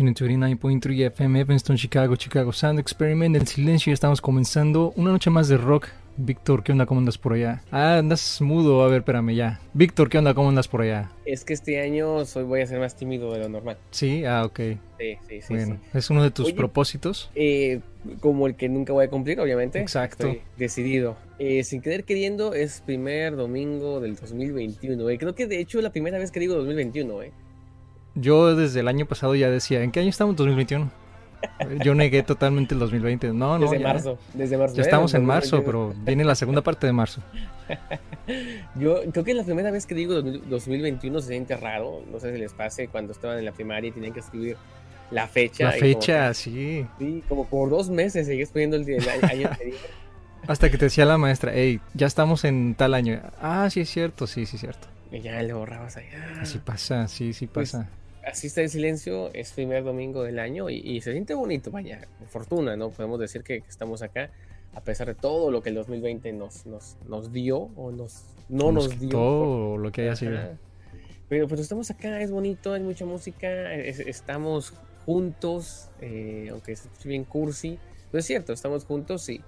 29.3 FM, Evanston, Chicago, Chicago Sound Experiment. En silencio ya estamos comenzando una noche más de rock. Víctor, ¿qué onda? ¿Cómo andas por allá? Ah, andas mudo. A ver, espérame ya. Víctor, ¿qué onda? ¿Cómo andas por allá? Es que este año soy, voy a ser más tímido de lo normal. Sí, ah, ok. Sí, sí, sí. Bueno, ¿es uno de tus Oye, propósitos? Eh, como el que nunca voy a cumplir, obviamente. Exacto. Estoy decidido. Eh, sin querer queriendo, es primer domingo del 2021. eh. Creo que de hecho es la primera vez que digo 2021, ¿eh? Yo desde el año pasado ya decía, ¿en qué año estamos? 2021. Yo negué totalmente el 2020. No, no. Desde ya. marzo. Desde marzo. Ya estamos en marzo, 2021. pero viene la segunda parte de marzo. Yo creo que es la primera vez que digo 2021 se siente raro. No sé si les pase cuando estaban en la primaria y tenían que escribir la fecha. La como fecha, sí. sí, como por dos meses seguías poniendo el, el año anterior. Hasta que te decía la maestra, hey, ya estamos en tal año. Ah, sí es cierto, sí, sí es cierto. Y ya le borrabas allá. Así pasa, sí, sí Pues, pasa. Así está el silencio, es primer domingo del año y, y se siente bonito, vaya, fortuna, ¿no? Podemos decir que, que estamos acá a pesar de todo lo que el 2020 nos, nos, nos dio o nos, no Nos nos dio. quitó lo que haya sido. Pero pues estamos acá, es bonito, hay mucha música, es- estamos juntos, eh, aunque es bien cursi, pero es cierto, estamos juntos y,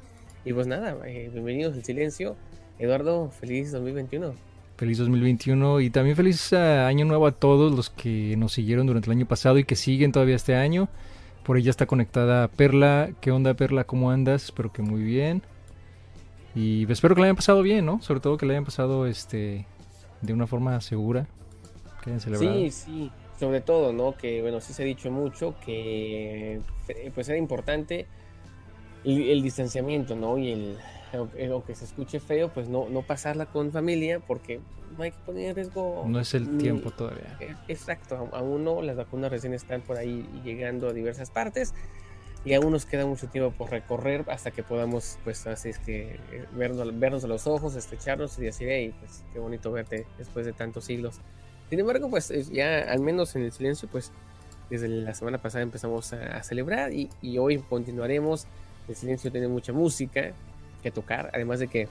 y pues nada, eh, bienvenidos al silencio. Eduardo, feliz 2021. Feliz 2021 y también feliz eh, año nuevo a todos los que nos siguieron durante el año pasado y que siguen todavía este año. Por ahí ya está conectada Perla. ¿Qué onda Perla? ¿Cómo andas? Espero que muy bien. Y espero que la hayan pasado bien, ¿no? Sobre todo que la hayan pasado este de una forma segura. Que hayan. Sí, sí, sobre todo, ¿no? Que bueno, sí se ha dicho mucho que eh, pues era importante el, el distanciamiento, ¿no? Y el, aunque se escuche feo, pues no, no pasarla con familia porque no hay que poner en riesgo. No es el ni- tiempo todavía. eh, Exacto, aún no, las vacunas recién están por ahí llegando a diversas partes y aún nos queda mucho tiempo por recorrer hasta que podamos, pues así es que eh, vernos, vernos a los ojos, estrecharnos y decir, hey, pues qué bonito verte después de tantos siglos. Sin embargo, pues ya al menos en el silencio, pues desde la semana pasada empezamos a, a celebrar y, y hoy continuaremos. El silencio tiene mucha música que tocar, además de que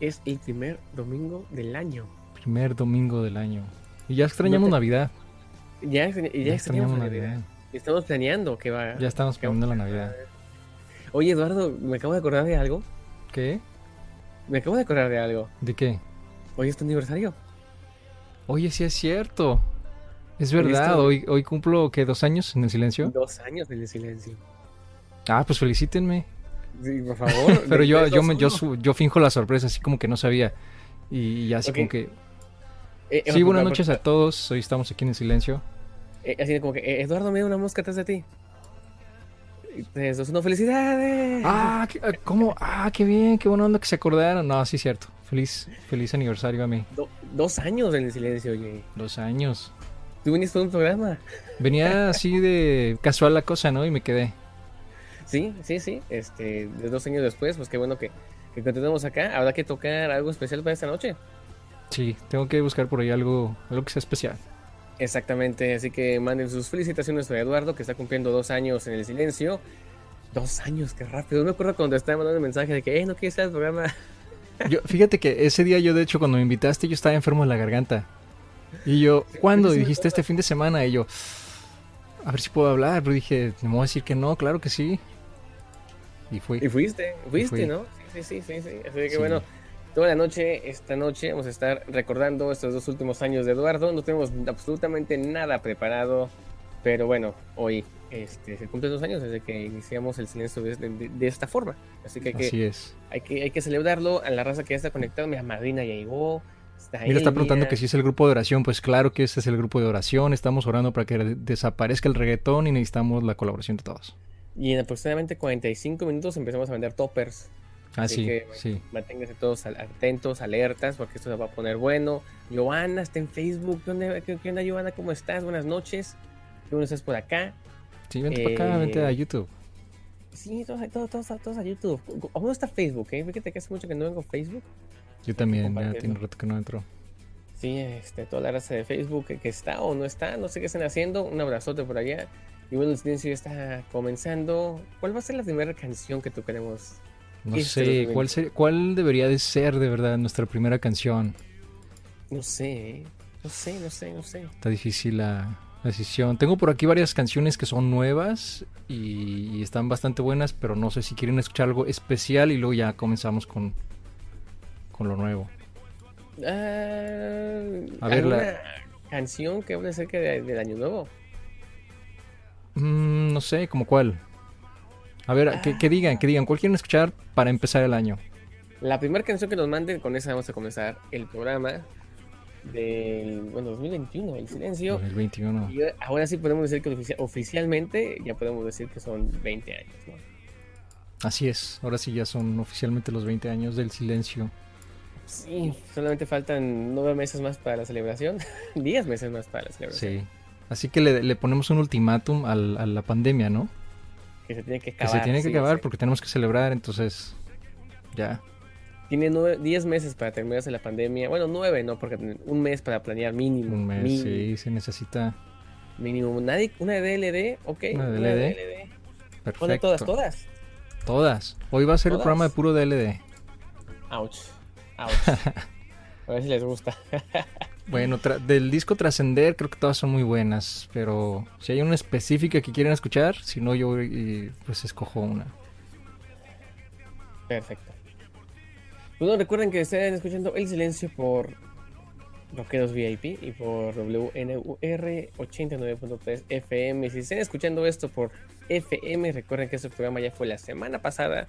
es el primer domingo del año. Primer domingo del año. Y ya extrañamos No te- Navidad. Ya, ya, ya extrañamos la Navidad. Estamos planeando que va. Ya estamos planeando la Navidad. Oye, Eduardo, me acabo de acordar de algo. ¿Qué? Me acabo de acordar de algo. ¿De qué? Hoy es tu aniversario. Oye, sí es cierto. Es verdad, hoy, hoy cumplo, ¿qué? ¿Dos años en el silencio? Dos años en el silencio. Ah, pues felicítenme. Sí, por favor. Pero yo, yo, me, yo, uno. su- yo finjo la sorpresa, así como que no sabía. Y, así como que... Eh, eh, Sí, buenas por- noches a todos. Hoy estamos aquí en el silencio. eh, así como que, eh, Eduardo, mira una mosca atrás de ti. Eso es una felicidades. Ah, ¿qué- ah, ¿cómo? Ah, qué bien, qué buena onda que se acordaron. No, sí, cierto. Feliz, feliz aniversario a mí. Do- dos años en el silencio, oye. Dos años. Tú viniste a un programa. Venía así de casual la cosa, ¿no? Y me quedé. Sí, sí, sí. Este, de dos años después, pues qué bueno que, que continuemos acá. Habrá que tocar algo especial para esta noche. Sí, tengo que buscar por ahí algo, algo que sea especial. Exactamente, así que manden sus felicitaciones a Eduardo, que está cumpliendo dos años en el silencio. Dos años, qué rápido. No me acuerdo cuando estaba mandando el mensaje de que, eh, no quieres estar al programa. Yo, fíjate que ese día yo, de hecho, cuando me invitaste, yo estaba enfermo de la garganta. Y yo, Sí, ¿cuándo? sí Dijiste este fin de semana. Y yo, a ver si puedo hablar. Pero dije, me voy a decir que no, claro que sí. Y fui. Y fuiste, fuiste, fui. ¿no? Sí, sí, sí, sí. sí. Así que Sí. bueno, toda la noche, esta noche, vamos a estar recordando estos dos últimos años de Eduardo. No tenemos absolutamente nada preparado, pero bueno, hoy este, se cumplen dos años desde que iniciamos el silencio de, de- de esta forma. Así que hay, que Así es. hay que hay que celebrarlo a la raza que ya está conectada. Mi madrina ya llegó. Está Mira, está preguntando que si es el grupo de oración. Pues claro que ese es el grupo de oración. Estamos orando para que de- desaparezca el reggaetón y necesitamos la colaboración de todos. Y en aproximadamente 45 minutos empezamos a vender toppers. Ah, Así sí, que, sí. Manténganse todos atentos, alertas, porque esto se va a poner bueno. Joana está en Facebook. ¿Qué onda, qué, qué onda, Joana? ¿Cómo estás? Buenas noches. ¿Qué bueno estás por acá? Sí, vente para acá, Eh, vente a YouTube. Sí, todos, todos, todos, todos a YouTube. ¿Cómo está Facebook? Eh? Fíjate que hace mucho que no vengo a Facebook. Yo también, ya tiene un rato que no entro. Sí, este, toda la raza de Facebook que, que está o no está, no sé qué están haciendo. Un abrazote por allá. Y bueno, el silencio ya está comenzando. ¿Cuál va a ser la primera canción que tú queremos? No Este sé, 2020. ¿cuál, ser- ¿cuál debería de ser de verdad nuestra primera canción? No sé, ¿eh? no sé, no sé, no sé. Está difícil a, decisión. Tengo por aquí varias canciones que son nuevas y, y están bastante buenas, pero no sé si quieren escuchar algo especial y luego ya comenzamos con, con lo nuevo. Ah, A ver, ¿alguna la- canción que hable acerca de- del Año Nuevo. Mm, no sé, ¿como cuál? A ver, que, que digan, que digan, ¿cuál quieren escuchar para empezar el año? La primera canción que nos manden, con esa vamos a comenzar el programa del bueno, 2021, El Silencio. El 21. Y ahora sí podemos decir que ofici- oficialmente ya podemos decir que son 20 años, ¿no? Así es, ahora sí ya son oficialmente los 20 años del silencio. Sí, solamente faltan nueve meses más para la celebración, 10 meses más para la celebración. Sí. Así que le, le ponemos un ultimátum al- a la pandemia, ¿no? Que se tiene que Que acabar. se tiene que sí, acabar sí. porque tenemos que celebrar, entonces ya. Tiene nueve- 10 meses para terminarse la pandemia. Bueno, 9, ¿no? Porque un mes para planear mínimo. Un mes, mínimo, sí, se necesita. Mínimo. Nadie, una DLD, ok. Una Una DLD. DLD. Perfecto. Pone todas, todas. Todas. Hoy va a ser el Todas. programa de puro DLD. Ouch. Ouch. A ver si les gusta. Bueno, del disco Trascender creo que todas son muy buenas, pero si hay una específica que quieren escuchar, si no yo pues escojo una. Perfecto. Bueno, recuerden que estén escuchando El Silencio por Rockeros VIP y por WNUR 89.3 FM. Si estén escuchando esto por FM, recuerden que este programa ya fue la semana pasada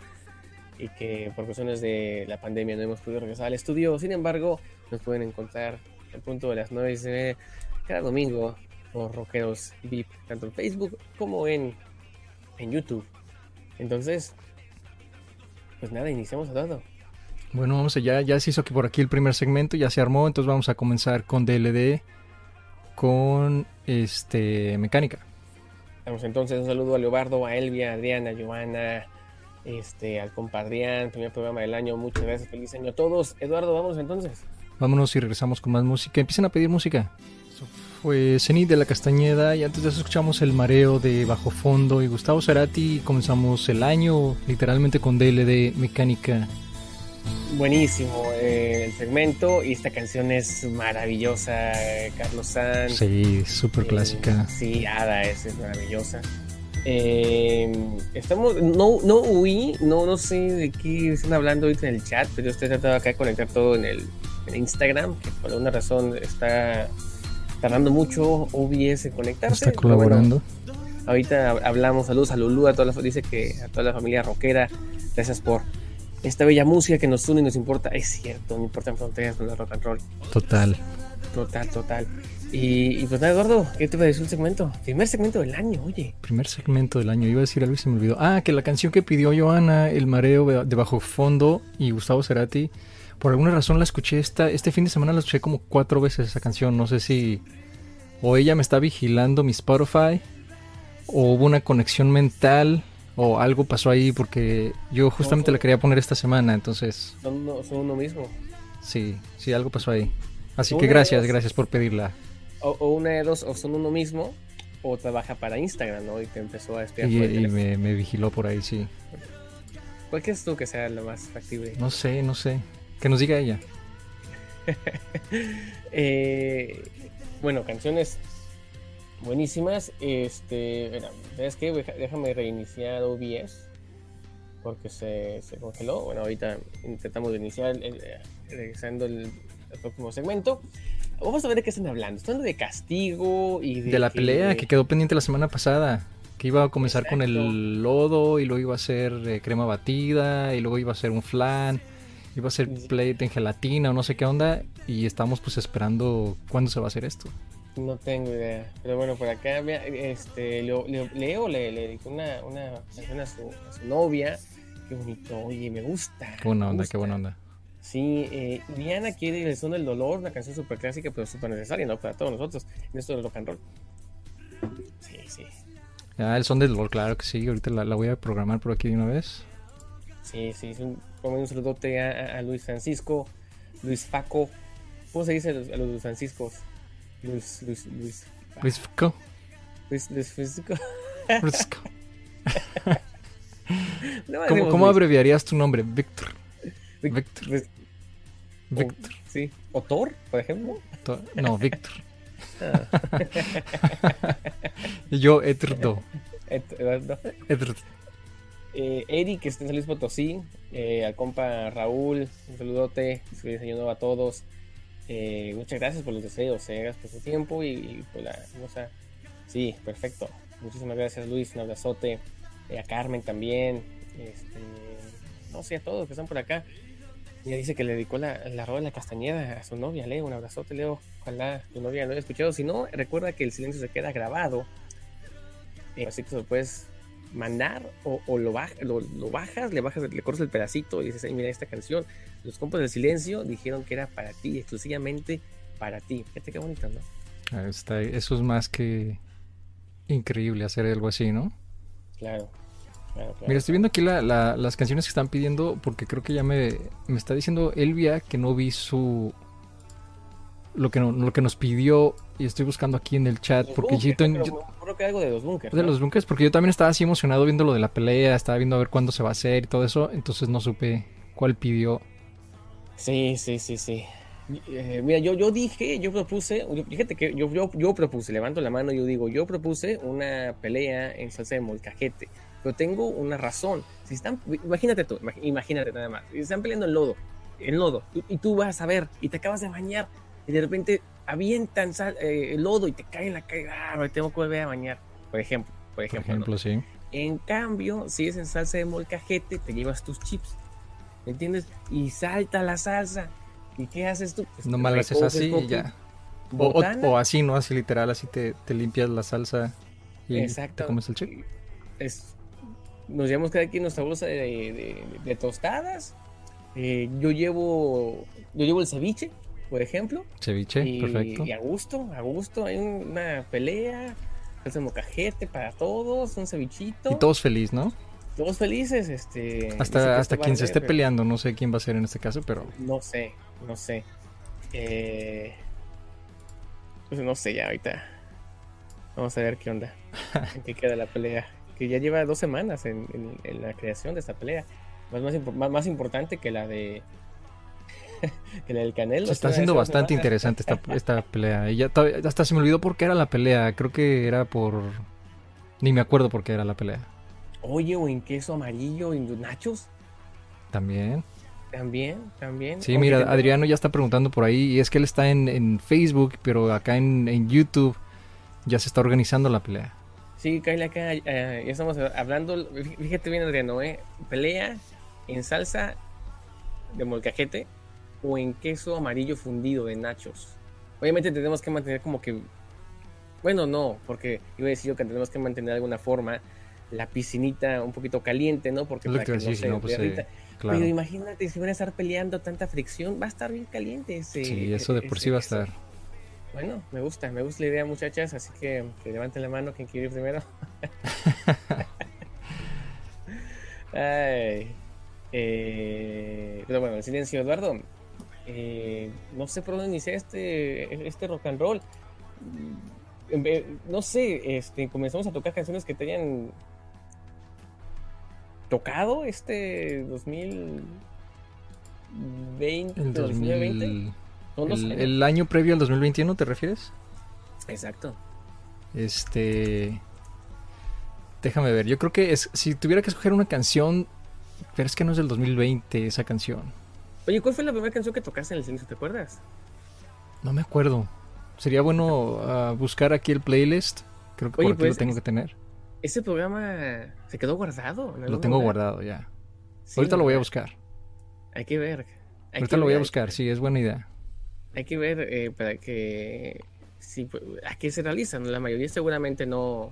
y que por cuestiones de la pandemia no hemos podido regresar al estudio. Sin embargo, nos pueden encontrar al punto de las 9 y media cada domingo por Rockeros VIP, tanto en Facebook como en, en YouTube. Entonces, pues nada, iniciamos a todo. Bueno, vamos allá, ya se hizo aquí por aquí el primer segmento, ya se armó, entonces vamos a comenzar con DLD con este mecánica. Vamos entonces, un saludo a Leobardo, a Elvia, a Adriana, a Joana, este, al compadrián, primer programa del año, muchas gracias, feliz año a todos. Eduardo, vamos entonces. Vámonos y regresamos con más música. Empiecen a pedir música. Eso fue Zenith de la Castañeda y antes de eso escuchamos El Mareo de Bajo Fondo y Gustavo Cerati. Comenzamos el año literalmente con DLD mecánica. Buenísimo eh, el segmento y esta canción es maravillosa, eh, Carlos Sanz. Sí, súper Eh, clásica. sí, Ada es, es maravillosa. Eh, estamos, no, no huí, no, no sé de qué están hablando ahorita en el chat, pero estoy tratando acá de conectar todo en el en Instagram, que por alguna razón está tardando mucho OBS en conectarse. Está bueno, colaborando. ahorita hablamos, saludos a Lulu, a toda la, dice que a toda la familia rockera, gracias por esta bella música que nos une y nos importa. Es cierto, no importan fronteras con el rock and roll. Total. Total, total. Y, y pues nada, Eduardo, ¿qué te pareció el segmento? Primer segmento del año, oye. Primer segmento del año. Iba a decir algo y se me olvidó. Ah, que la canción que pidió Joana, El Mareo de Bajo Fondo y Gustavo Cerati, por alguna razón la escuché esta, este fin de semana, la escuché como cuatro veces esa canción. No sé si o ella me está vigilando mi Spotify o hubo una conexión mental o algo pasó ahí porque yo justamente la quería poner esta semana. Entonces, Son uno, son uno mismo. sí, sí, algo pasó ahí. Así que gracias, gracias por pedirla. O, o una de dos, o son uno mismo, o trabaja para Instagram, ¿no? Y te empezó a espiar Y, por y me, me vigiló por ahí, sí. ¿Cuál crees tú que sea la más factible? No sé, no sé. Que nos diga ella. Eh, bueno, canciones buenísimas. Este, mira, ¿sabes qué? Déjame reiniciar OBS porque se, se congeló. Bueno, ahorita intentamos de iniciar, el- eh, regresando el, el próximo segmento. Vamos a ver de qué están hablando. Están de castigo y de, De la que- pelea que quedó pendiente la semana pasada. Que iba a comenzar con el lodo y luego iba a ser eh, crema batida y luego iba a ser un flan. Iba a ser plate en gelatina o no sé qué onda. Y estamos pues esperando cuándo se va a hacer esto. No tengo idea. Pero bueno, por acá, este, Leo, Leo- le, le dedicó una, una canción a su, a su novia. Qué bonito, oye, me gusta. Qué buena onda, gusta. qué buena onda. Sí, eh, Diana quiere el son del dolor, una canción súper clásica, pero súper necesaria, ¿no? Para todos nosotros, en esto del rock and roll. Sí, sí. Ah, el son del dolor, claro que sí. Ahorita la, la voy a programar por aquí de una vez. Sí, sí, es un, un saludote a, a Luis Francisco, Luis Faco. ¿Cómo se dice a los, a los Franciscos? Luis, Luis, Luis. Luis Fico, Luis, Luis Francisco. Francisco. No, ¿Cómo, abreviarías tu nombre? Víctor. Víctor. Víctor. o- sí. ¿O Thor, por ejemplo? No, Víctor. Ah. yo, Etrdo. Et- Etrd. Eh, Eric, que está en San Potosí, eh, al compa Raúl, un saludote, feliz año nuevo a todos. Eh, muchas gracias por los deseos, eh, gracias por su tiempo y, por la. Sí, perfecto. Muchísimas gracias, Luis, un abrazote. Eh, a Carmen también. Este, no sé, a todos que están por acá. Ella dice que le dedicó la, la de la castañeda a su novia, Leo. Un abrazote, Leo. Ojalá tu novia lo haya escuchado. Si no, recuerda que el silencio se queda grabado. Así que puedes mandar o, o lo, baj- lo, lo bajas, le bajas, le cortas el pedacito y dices, "Ay, mira esta canción. Los compas del silencio dijeron que era para ti, exclusivamente para ti. Fíjate qué bonito, ¿no? Ah, está- eso es más que increíble hacer algo así, ¿no? Claro. claro, claro. Mira, estoy viendo aquí la- la- las canciones que están pidiendo porque creo que ya me, me está diciendo Elvia que no vi su... Lo que, no- lo que nos pidió y estoy buscando aquí en el chat Los porque bunkers, yo, que algo de los bunkers. de ¿no? los bunkers porque yo también estaba así emocionado viendo lo de la pelea, estaba viendo a ver cuándo se va a hacer y todo eso, entonces no supe cuál pidió. Sí, sí, sí, sí. Eh, mira, yo, yo dije, yo propuse, yo- fíjate que yo, yo, yo propuse, levanto la mano y yo digo, yo propuse una pelea en salsa de molcajete, pero tengo una razón. Si están, imagínate tú, imag- imagínate nada más, si están peleando en lodo, en lodo, y, y tú vas a ver y te acabas de bañar y de repente avientan sal- eh, el lodo y te cae en la calle, ah, me tengo que volver a bañar, por ejemplo, por Por ejemplo. sí. En cambio, si es en salsa de molcajete, te llevas tus chips. ¿Me entiendes? Y salta la salsa. ¿Y qué haces tú? Pues Nomás lo haces así y ya. O, o- así, ¿no? Así literal, así te, te limpias la salsa y Exacto. te comes el chip. Es- nos llevamos cada quien nuestra bolsa de, de- de tostadas. Eh, yo llevo yo llevo el ceviche, por ejemplo. Ceviche, y, perfecto. y a gusto, a gusto. Hay un- una pelea. Salsa de molcajete para todos, un cevichito. Y todos feliz, ¿no? Todos felices. Este, Hasta, hasta esto va quien se esté pero- peleando, no sé quién va a ser en este caso, pero No sé, no sé. Eh, pues no sé ya ahorita. Vamos a ver qué onda. En qué queda la pelea. Que ya lleva dos semanas en, en- en la creación de esta pelea. Más, más, impo- más, más importante que la de. que del Canelo. se está haciendo bastante interesante esta, esta pelea. Y ya hasta se me olvidó por qué era la pelea. Creo que era por... Ni me acuerdo por qué era la pelea. Oye, o en queso amarillo, en nachos. También. También, también. Sí, Oye, mira, Adriano ya está preguntando por ahí. Y es que él está en, en Facebook, pero acá en, en YouTube ya se está organizando la pelea. Sí, Kyle, acá eh, ya estamos hablando. Fíjate bien, Adriano, ¿eh? Pelea en salsa de molcajete o en queso amarillo fundido de nachos. Obviamente tenemos que mantener como que. Bueno, no, porque iba a decir yo que tenemos que mantener de alguna forma la piscinita un poquito caliente, ¿no? Porque para que no se no, pues, eh. Claro. Pero imagínate si van a estar peleando tanta fricción, va a estar bien caliente ese. Sí, eso de por sí va a estar. Bueno, me gusta, me gusta la idea, muchachas, así que, que levanten la mano quien quiere ir primero. Ay, eh, pero bueno, el silencio, Eduardo. Eh, no sé por dónde iniciar este, este rock and roll. Mm, eh, No sé, este, comenzamos a tocar canciones que te hayan tocado este 2020, El 2020. 2000... Son dos El, años. el año previo al 2021, ¿te refieres? Exacto. Este. Déjame ver. Yo creo que es. Si tuviera que escoger una canción. Pero es que no es del 2020 esa canción. Oye, ¿cuál fue la primera canción que tocaste en el silencio? ¿Te acuerdas? No me acuerdo. Sería bueno ah, buscar aquí el playlist. Creo que Oye, por aquí pues, lo tengo es- que tener. Ese programa se quedó guardado. Lo tengo lugar. guardado ya. Sí, Ahorita lo voy a buscar. Hay que ver. Hay Ahorita que lo voy a buscar. Sí, es buena idea. Hay que ver eh, para que. Sí, pues, ¿A qué se realizan? La mayoría seguramente no,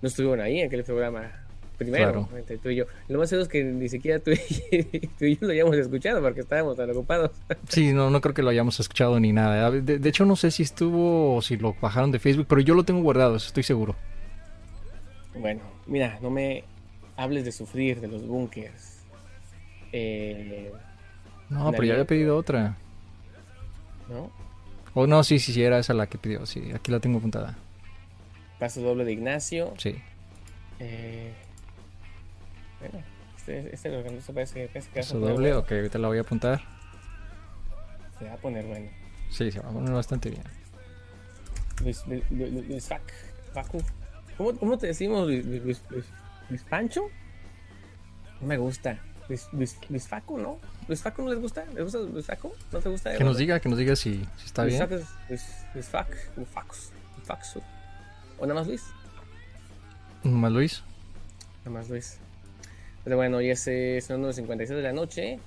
no estuvieron ahí en aquel programa primero, Claro. entre tú y yo. Lo más seguro es que ni siquiera tú y, tú y yo lo hayamos escuchado porque estábamos tan ocupados. Sí, no, no creo que lo hayamos escuchado ni nada. De, de hecho, no sé si estuvo o si lo bajaron de Facebook, pero yo lo tengo guardado, eso estoy seguro. Bueno, mira, no me hables de sufrir de los bunkers. Eh, No, pero ya había pedido otra. ¿No? Oh, no, sí, sí, sí, era esa la que pidió. Sí, aquí la tengo apuntada. Paso doble de Ignacio. Sí. Eh, bueno, este, este organizo parece, parece que poner doble, bueno. ok, ahorita la voy a apuntar. Se va a poner bueno. Sí, se va a poner bastante bien. Luis, Luis, Luis, Luis Fac, Facu. ¿Cómo, ¿Cómo te decimos Luis, Luis, Luis, Luis- Luis Pancho? No me gusta. Luis, Luis, Luis Facu, ¿no? ¿Luis Facu no les gusta? ¿Les gusta Luis Facu? ¿No te gusta? Que nos diga, que nos diga si, si está Luis bien. Facu Luis, Luis Fac, Luis Facus, Faxu. ¿O nada más Luis? Más Luis. Nada más Luis. Pero bueno, es, eh, son las 9.56 de la noche.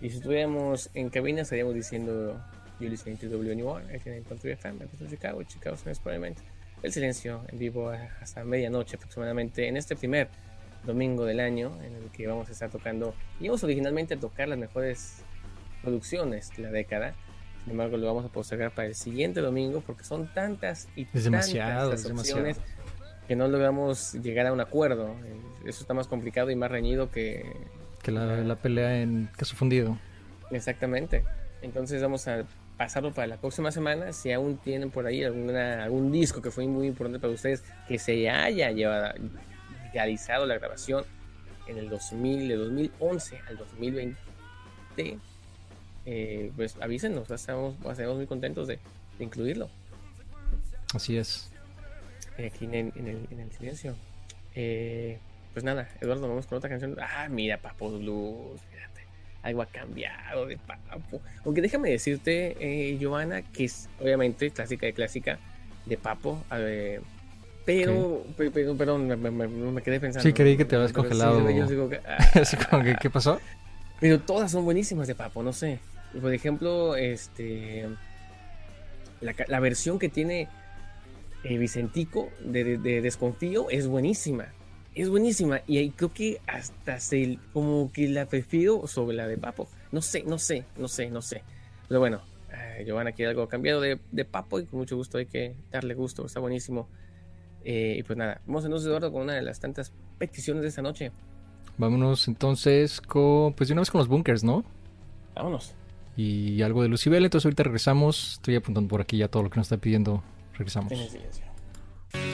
Y si estuviéramos en cabina, estaríamos diciendo You listening to WNUR, 89.3 FM, Bethesda, Chicago, Chicago Sun Experiment. El silencio en vivo hasta medianoche aproximadamente en este primer domingo del año en el que vamos a estar tocando. Íbamos originalmente a tocar las mejores producciones de la década. Sin embargo, lo vamos a postergar para el siguiente domingo porque son tantas y Es demasiado, tantas es las demasiado. Que no logramos llegar a un acuerdo. Eh, Eso está más complicado y más reñido que Que la, la pelea en caso fundido. exactamente. Entonces vamos a pasarlo para la próxima semana. Si aún tienen por ahí alguna, algún disco que fue muy importante para ustedes, que se haya llevado, realizado la grabación en el 2000, de 2011 al 2020, eh, pues avísenos, estamos, estaremos muy contentos de, de incluirlo. Así es. Eh, aquí en el, en el, en el silencio. Eh, pues nada, Eduardo, vamos con otra canción. Ah, mira, Papo Blues, fíjate. Algo ha cambiado de Papo. Aunque déjame decirte, eh, Giovanna, que es obviamente clásica de clásica de Papo. a ver, pero, pe- pero, perdón, me, me- me- quedé pensando. Sí, creí que te habías Pero sí, congelado. yo digo que- ah, Así como que, ¿qué pasó? pero todas son buenísimas de Papo, no sé. Por ejemplo, este la versión que tiene eh, Vicentico de, de- de Desconfío es buenísima. Es buenísima. Y ahí creo que hasta se como que la prefiero sobre la de Papo. No sé, no sé, no sé, no sé. Pero bueno, eh, Giovanna quiere algo cambiado de, de Papo y con mucho gusto hay que darle gusto. Está buenísimo. Eh, y pues nada, vamos entonces, Eduardo, con una de las tantas peticiones de esta noche. Vámonos entonces con, pues de una vez con los bunkers, ¿no? Vámonos. Y algo de Lucibel, entonces ahorita regresamos. Estoy apuntando por aquí ya todo lo que nos está pidiendo. Regresamos. En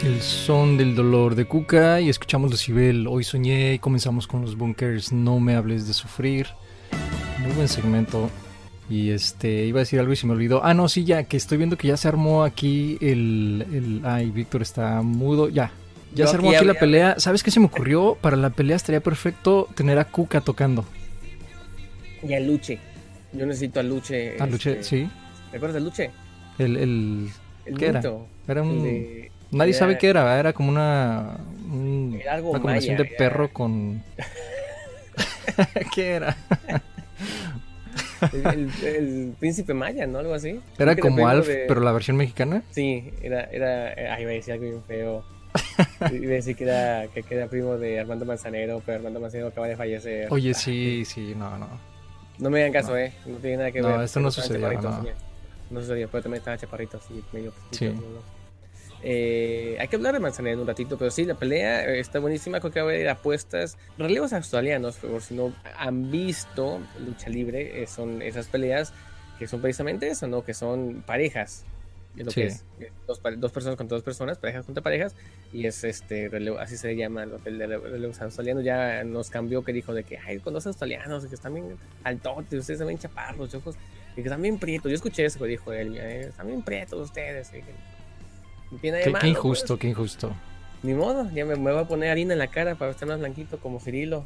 el son del dolor de Cuca y escuchamos Lucibel. Hoy soñé y comenzamos con los bunkers. No me hables de sufrir. Muy buen segmento. Y este, iba a decir algo y se me olvidó. Ah, no, sí, ya, que estoy viendo que ya se armó aquí el. el ay, Víctor está mudo. Ya. Ya se armó aquí la pelea. ¿Sabes qué se me ocurrió? Para la pelea estaría perfecto tener a Cuca tocando. Y a Luche. Yo necesito a Luche. A Luche, este, sí. ¿Te acuerdas de Luche? El, el- El ¿Qué era? mito, era un. de- Nadie era- sabe qué era, era como una. un- Era algo una combinación maya, de era- perro con. ¿Qué era? El, el- el príncipe maya, ¿no? Algo así. Era como Alf, de- pero la versión mexicana. Sí, era, era, eh, ay, iba a decir algo bien feo. Iba a decir que era, que, era primo de Armando Manzanero, pero Armando Manzanero acaba de fallecer. Oye, sí, sí, no, no. No me hagan caso, No. eh. No tiene nada que No, ver. esto no sucedió, chaparritos, no. No sucedió, pero también estaba chaparrito, así, medio Sí. petito, ¿no? Eh, hay que hablar de Manzanero en un ratito, pero sí, la pelea eh, está buenísima. Creo que va a haber apuestas. Relevos australianos, por si no han visto lucha libre, eh, son esas peleas que son precisamente eso, ¿no? Que son parejas. Es lo Sí. que es. eh, Dos, dos personas contra dos personas, parejas contra parejas. Y es este, relevo- así se llama lo que el de relevos australianos. Ya nos cambió que dijo de que, ay, con los australianos, que están bien altotes, ustedes están bien chaparros, ojos, y que bien prietos. Yo escuché eso que dijo él, eh, bien prietos ustedes. que tiene Qué, qué injusto, pues. qué injusto. Ni modo, ya me, me voy a poner harina en la cara para estar más blanquito como Cirilo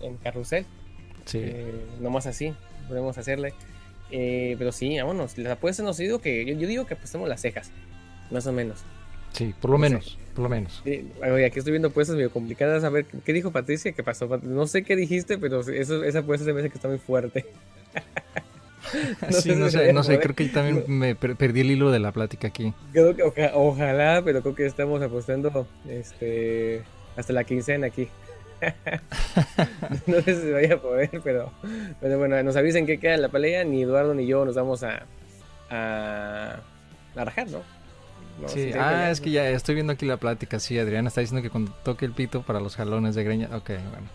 en, en carrusel. Sí. Eh, nomás así, podemos hacerle. Eh, pero sí, vámonos. Las apuestas nos digo que yo, yo digo que apostemos las cejas, más o menos. Sí, por lo no sé. menos, por lo menos. Sí, oye, aquí estoy viendo apuestas medio complicadas. A ver, ¿qué dijo Patricia? ¿Qué pasó? No sé qué dijiste, pero eso, esa apuesta se me hace que está muy fuerte. No sí, sé no sé, no sé, creo que también me per- perdí el hilo de la plática aquí. Creo que oja- ojalá, pero creo que estamos apostando este, hasta la quincena aquí. no sé si se vaya a poder, pero, pero bueno, nos avisen que queda en la pelea. Ni Eduardo ni yo nos vamos a, a, a rajar, ¿no? No, Sí, ah, es que ya estoy viendo aquí la plática. Sí, Adriana está diciendo que cuando toque el pito para los jalones de greña. Ok, bueno.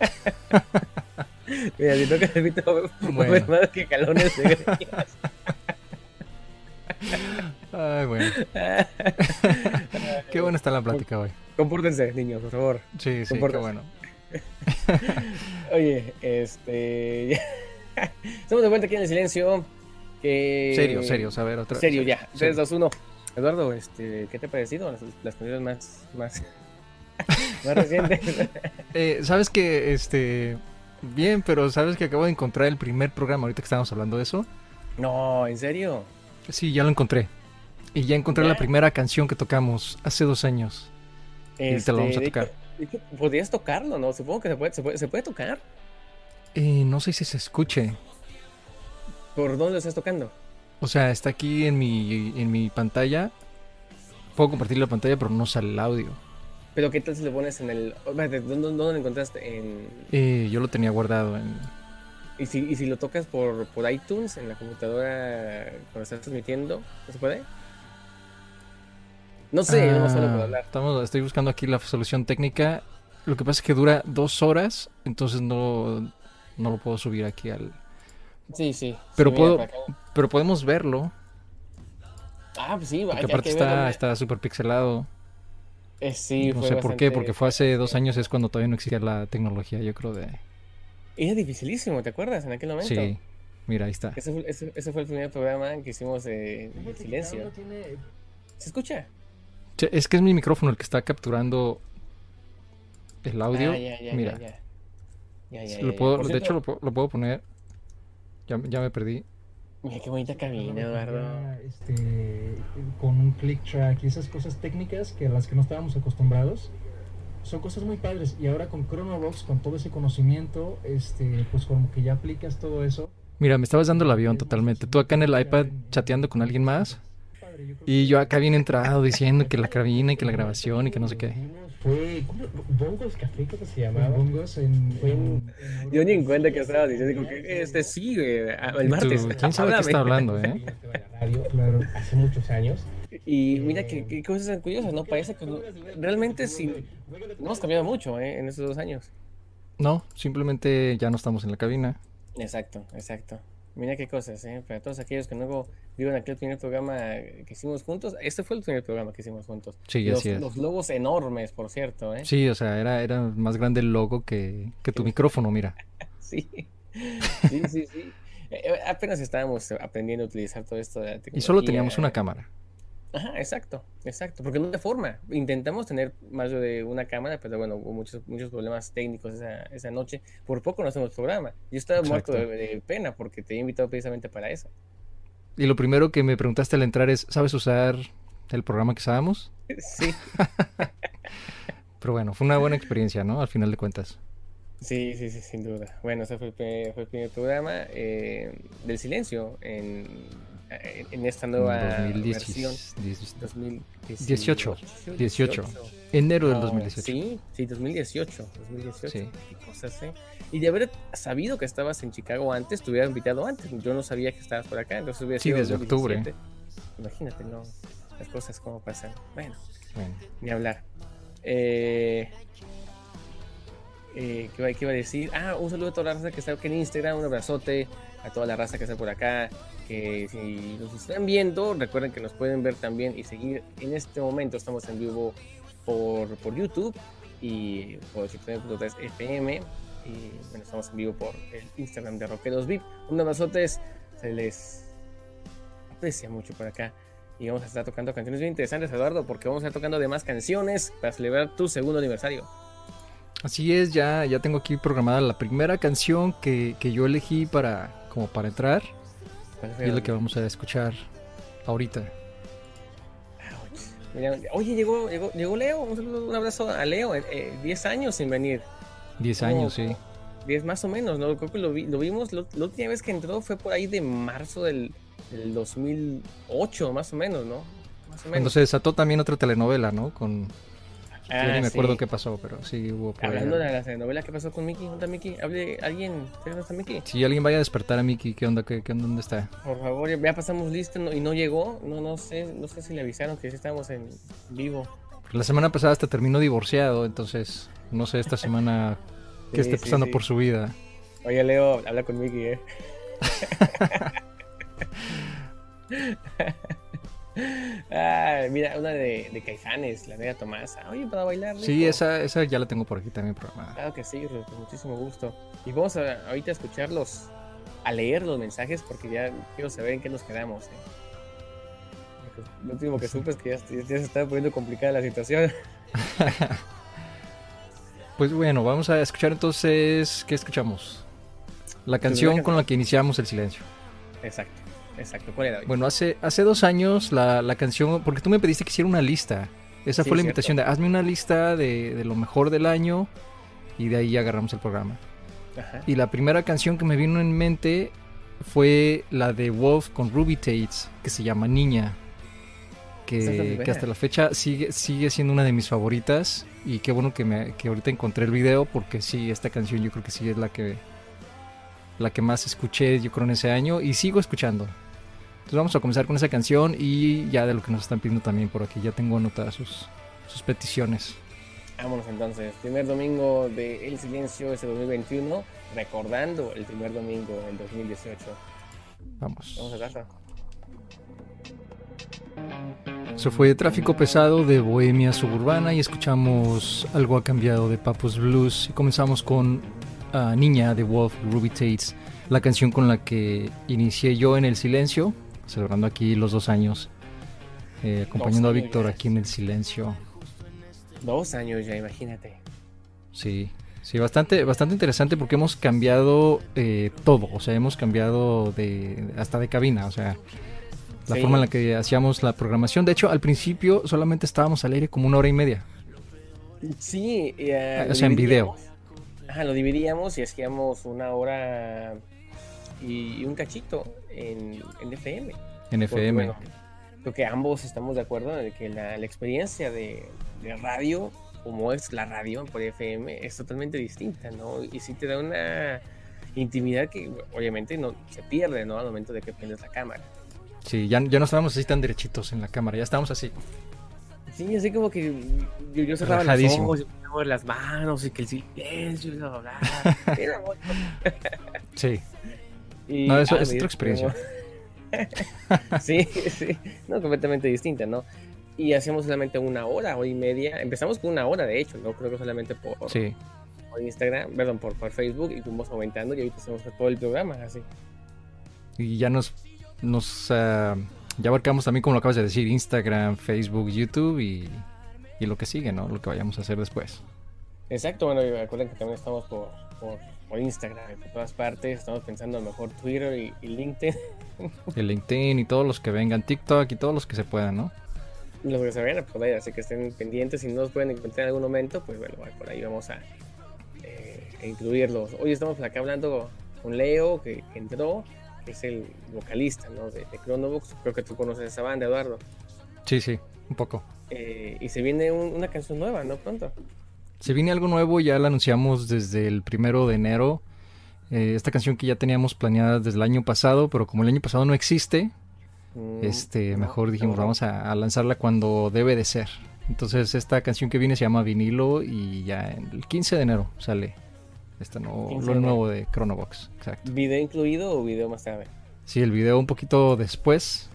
Mira, si toca el pito, va a Bueno. más que calones de greñas. Ay, bueno. Qué buena está la plática hoy. Compórtense, niños, por favor. Sí, sí, qué bueno. Oye, este. Estamos de vuelta aquí en el silencio. Que... Serio, serio, a ver, otra Serio, ya. serio. 3, 2, 1. Eduardo, este, ¿qué te ha parecido las, las canciones más, más, más recientes? Eh, sabes que, este, bien, pero sabes que acabo de encontrar el primer programa ahorita que estábamos hablando de eso. no, ¿en serio? Sí, ya lo encontré. Y ya encontré ¿Ya? la primera canción que tocamos hace dos años. Y te lo vamos a Este, tocar. hecho, Podrías tocarlo, ¿no? Supongo que se puede, se puede, se puede tocar. Eh, no sé si se escuche. ¿Por dónde lo estás tocando? O sea, está aquí en mi, en mi pantalla. Puedo compartir la pantalla, pero no sale el audio. Pero ¿qué tal si lo pones en el... ¿Dónde, dónde lo encontraste? En... Eh, yo lo tenía guardado en... ¿Y si, y si lo tocas por, por iTunes en la computadora cuando estás transmitiendo? ¿No se puede? No sé, yo no solo puedo Ah, hablar. Estamos, estoy buscando aquí la solución técnica. Lo que pasa es que dura dos horas, entonces no, no lo puedo subir aquí al... Sí, sí. Pero puedo-. Pero podemos verlo, Ah, pues sí, porque hay aparte que está súper pixelado. Eh, sí, no fue sé por qué, porque fue hace dos años, es cuando todavía no existía la tecnología, yo creo de... Era dificilísimo, ¿te acuerdas? En aquel momento. Sí, mira, ahí está. Ese fue, ese- ese fue el primer programa que hicimos de, de silencio. ¿Se escucha? Che, Es que es mi micrófono el que está capturando el audio. Ah, ya, ya, Mira, ya, ya. Ya, ya, lo ya, puedo- de cierto, hecho lo, puedo- lo puedo poner. Ya, ya me perdí. Mira qué bonita cabina, Eduardo. Este, con un click track y esas cosas técnicas que a las que no estábamos acostumbrados. Son cosas muy padres. Y ahora con Chronobox, con todo ese conocimiento, este, pues como que ya aplicas todo eso. Mira, me estabas dando el avión totalmente. Tú acá en el iPad chateando con alguien más. Y yo acá bien entrado diciendo que la cabina y que la grabación y que no sé qué. Fue ¿cómo? Bongos Café, que se llamaba. Bongos en, Fue en- Yo ni en cuenta que estaba diciendo, que este sí, güey, ah, el martes. tú, ¿Quién sabe qué está hablando, eh? Claro. hace muchos años. Y mira qué, qué cosas tan curiosas, ¿no? Parece que no- realmente sí, no hemos cambiado mucho, ¿eh? En estos dos años. No, simplemente ya no estamos en la cabina. Exacto, exacto. Mira qué cosas, ¿eh? Para todos aquellos que luego vieron aquel primer programa que hicimos juntos, este fue el primer programa que hicimos juntos. Sí, los, así es. los logos enormes, por cierto, ¿eh? Sí, o sea, era, era más grande el logo que, que tu micrófono, mira. Sí, sí, sí. sí. Eh, eh, apenas estábamos aprendiendo a utilizar todo esto de la Y solo teníamos una cámara. Ajá, exacto, exacto, porque no de forma. Intentamos tener más de una cámara, pero bueno, hubo muchos, muchos problemas técnicos esa, esa noche. Por poco no hacemos programa. Yo estaba muerto de pena porque te he invitado precisamente para eso. Y lo primero que me preguntaste al entrar es, ¿sabes usar el programa que usábamos? Sí, Pero bueno, fue una buena experiencia, ¿no? Al final de cuentas. sí, sí, sí, sin duda. Bueno, ese fue el, primer- fue el primer programa eh, del silencio en, en, en esta nueva 2010 versión. 10 2018. 18. Enero del No, 2018. Sí, sí, 2018. 2018. Sí. Cosas, ¿eh? Y de haber sabido que estabas en Chicago antes, te hubiera invitado antes. Yo no sabía que estabas por acá, entonces hubiera Sí, sido desde 2017. Imagínate, ¿no? Las cosas como pasan. Bueno, Bueno, ni hablar. Eh, eh, ¿qué, qué iba a decir? Ah, un saludo a toda la raza que está aquí en Instagram, un abrazote a toda la raza que está por acá. Que si nos están viendo, recuerden que nos pueden ver también y seguir. En este momento estamos en vivo por, por YouTube y por 89.3 FM. Y bueno, estamos en vivo por el Instagram de Rockeros VIP. Un abrazote, se les aprecia mucho por acá. Y vamos a estar tocando canciones bien interesantes, Eduardo, porque vamos a estar tocando demás canciones para celebrar tu segundo aniversario. Así es, ya, ya tengo aquí programada la primera canción que, que yo elegí para, como para entrar. ¿Cuál Y es la que vamos a escuchar ahorita. Oye, llegó, llegó, llegó Leo. Un, abrazo a Leo. eh, eh, 10 años sin venir. 10 ¿Cómo- años, sí. 10 más o menos, ¿no? Creo que lo, vi- lo vimos. lo- la última vez que entró fue por ahí de marzo del, del 2008, más o menos, ¿no? Más o Cuando menos. se desató también otra telenovela, ¿no? Con... Ah, yo ni me acuerdo sí. qué pasó, pero sí hubo Hablando de la telenovela, ¿qué pasó con Mickey? ¿Dónde está Mickey? Hable alguien. ¿Dónde está Mickey? Si alguien vaya a despertar a Mickey, ¿qué onda? ¿Qué, qué onda? ¿Dónde está? Por favor, ya- ya pasamos listo ¿no? y no llegó. No, no sé, no sé si le avisaron que sí estábamos en vivo. La semana pasada hasta terminó divorciado, entonces no sé esta semana qué Sí, esté sí, pasando sí. por su vida. Oye, Leo, habla con Mickey, ¿eh? Ah, mira, una de, de Caifanes, la negra Tomasa. Oye, para bailar. Sí, esa, esa ya la tengo por aquí también programada. Claro que sí, con muchísimo gusto. Y vamos a, ahorita a escucharlos, a leer los mensajes, porque ya quiero saber en qué nos quedamos. ¿eh? pues, lo último que supe es que ya, ya se estaba poniendo complicada la situación. Pues bueno, vamos a escuchar entonces. ¿Qué escuchamos? La canción con la que iniciamos el silencio. Exacto, exacto. ¿Cuál era hoy? Bueno, hace, hace dos años la, la canción. Porque tú me pediste que hiciera una lista. Esa Sí, fue la cierto. invitación de hazme una lista de, de lo mejor del año. Y de ahí agarramos el programa. Ajá. Y la primera canción que me vino en mente fue la de Wolf con Ruby Tates, que se llama Niña. Que, que hasta la fecha sigue, sigue siendo una de mis favoritas. Y qué bueno que, me, que ahorita encontré el video, porque sí, esta canción yo creo que sí es la que, la que más escuché, yo creo, en ese año. Y sigo escuchando. Entonces vamos a comenzar con esa canción y ya de lo que nos están pidiendo también por aquí. Ya tengo anotadas sus, sus peticiones. Vámonos entonces. Primer domingo de El Silencio ese 2021, recordando el primer domingo del 2018. Vamos. Vamos a darle. Eso fue Tráfico Pesado de Bohemia Suburbana y escuchamos Algo ha cambiado de Papus Blues y comenzamos con ah, Niña de Wolf Ruby Tates, la canción con la que inicié yo en el silencio, celebrando aquí los dos años, eh, acompañando a años Víctor aquí en el silencio. Dos años ya, imagínate. Sí, sí, bastante, bastante interesante porque hemos cambiado eh, todo, o sea, hemos cambiado de hasta de cabina, o sea, la Sí. forma en la que hacíamos la programación. De hecho, al principio solamente estábamos al aire como una hora y media. Sí, eh, Ah, o sea, en video. Ajá, lo dividíamos y hacíamos una hora y un cachito en, en FM. En FM. bueno, creo que ambos estamos de acuerdo en que la, la experiencia de, de radio, como es la radio por FM, es totalmente distinta, ¿no? Y sí te da una intimidad que obviamente no se pierde, ¿no? Al momento de que prendes la cámara. Sí, ya, ya no estábamos así tan derechitos en la cámara, ya estábamos así. Sí, así como que yo, yo cerraba los ojos y ponía las manos y que el silencio y bla, bla, bla. Era muy- Sí, Y, No, eso ah, es otra experiencia. como- sí, sí, no, completamente distinta, ¿no? Y hacíamos solamente una hora, hora y media. Empezamos con una hora, de hecho, ¿no? Creo que solamente por, sí. por Instagram, perdón, por, por Facebook y fuimos aumentando y ahorita hacemos todo el programa, así. Y ya nos, nos ah, ya abarcamos también, como lo acabas de decir, Instagram, Facebook, YouTube y, y lo que sigue, ¿no? Lo que vayamos a hacer después. Exacto, bueno, y recuerden que también estamos por, por, por Instagram y por todas partes. Estamos pensando a lo mejor Twitter y, y LinkedIn, El LinkedIn y todos los que vengan, TikTok y todos los que se puedan, ¿no? los que se vayan a poder, así que estén pendientes. Si no los pueden encontrar en algún momento, pues bueno, por ahí vamos a eh, incluirlos. Hoy estamos acá hablando con Leo, que, que entró, que es el vocalista ¿no? de, de Chronobox. Creo que tú conoces esa banda, Eduardo. Sí, sí, un poco. Eh, y se viene un- una canción nueva, ¿no? Pronto. Se viene algo nuevo, ya la anunciamos desde el primero de enero. Eh, esta canción que ya teníamos planeada desde el año pasado, pero como el año pasado no existe, Mm, este, no, mejor dijimos, no. vamos a, a lanzarla cuando debe de ser. Entonces esta canción que viene se llama Vinilo y ya el 15 de enero sale esta nuevo, 15 lo nuevo de Chronobox. Exacto. ¿Video incluido o video más tarde? Sí, el video un poquito después,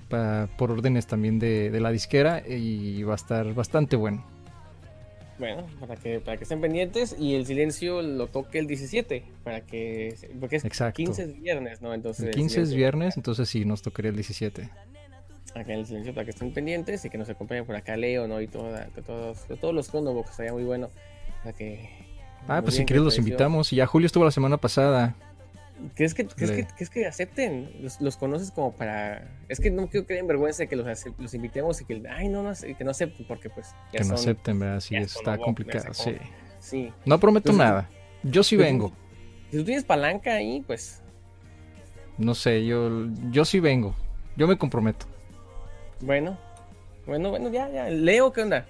por órdenes también de, de la disquera y va a estar bastante bueno. Bueno, para que, para que estén pendientes y el silencio lo toque el 17, para que, porque es Exacto. 15 es viernes, ¿no? Entonces El 15 es viernes, entonces sí, nos tocaría el 17. acá en el silencio para que estén pendientes y que nos acompañen por acá Leo, ¿no? Y toda, to- todos, to- todos los Chronobox, estaría muy bueno. Para que, Ah, pues si quieres que los invitamos. Y ya Julio estuvo la semana pasada. ¿Crees que, crees que, crees que acepten? Los, los conoces como para... Es que no quiero que den vergüenza de que los, los invitemos y que, ay, no, no, que no acepten porque pues... ya Que no acepten, ¿verdad? Sí, está complicado. Sí. Sí. No prometo nada. Yo sí pues, vengo. Si tú tienes palanca ahí, pues... No sé, yo, yo sí vengo. Yo me comprometo. Bueno. Bueno, bueno, ya, ya. Leo, ¿qué onda?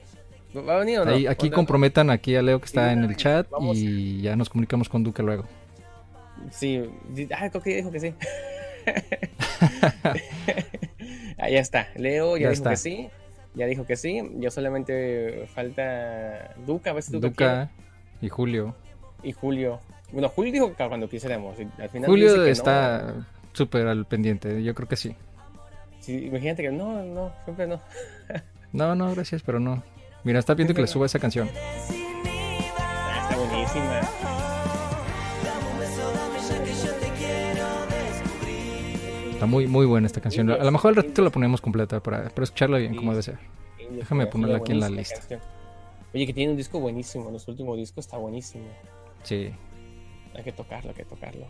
¿Va a venir o no? Ahí, aquí comprometan aquí a Leo que está Sí, en el chat vamos. y ya nos comunicamos con Duque luego. Sí, ah, creo que dijo que sí. ah, ya está. Leo ya, Ya dijo está. que sí. Ya dijo que sí. Yo solamente falta Duca, a ver si Duca, Duca y Julio. y Julio. Bueno, Julio dijo que cuando quisiéramos. Al final dice Julio que está súper al pendiente, yo creo que sí. No. Sí, imagínate que no, no, siempre no. No, no, gracias, pero no. Mira, está viendo que le suba esa canción. Ah, está buenísima. Está muy, muy buena esta canción. A lo mejor al ratito la ponemos completa para, para escucharla bien, como debe ser. Déjame ponerla aquí en la lista. Oye, que tiene un disco buenísimo. Nuestro último disco está buenísimo. Sí. Hay que tocarlo, hay que tocarlo.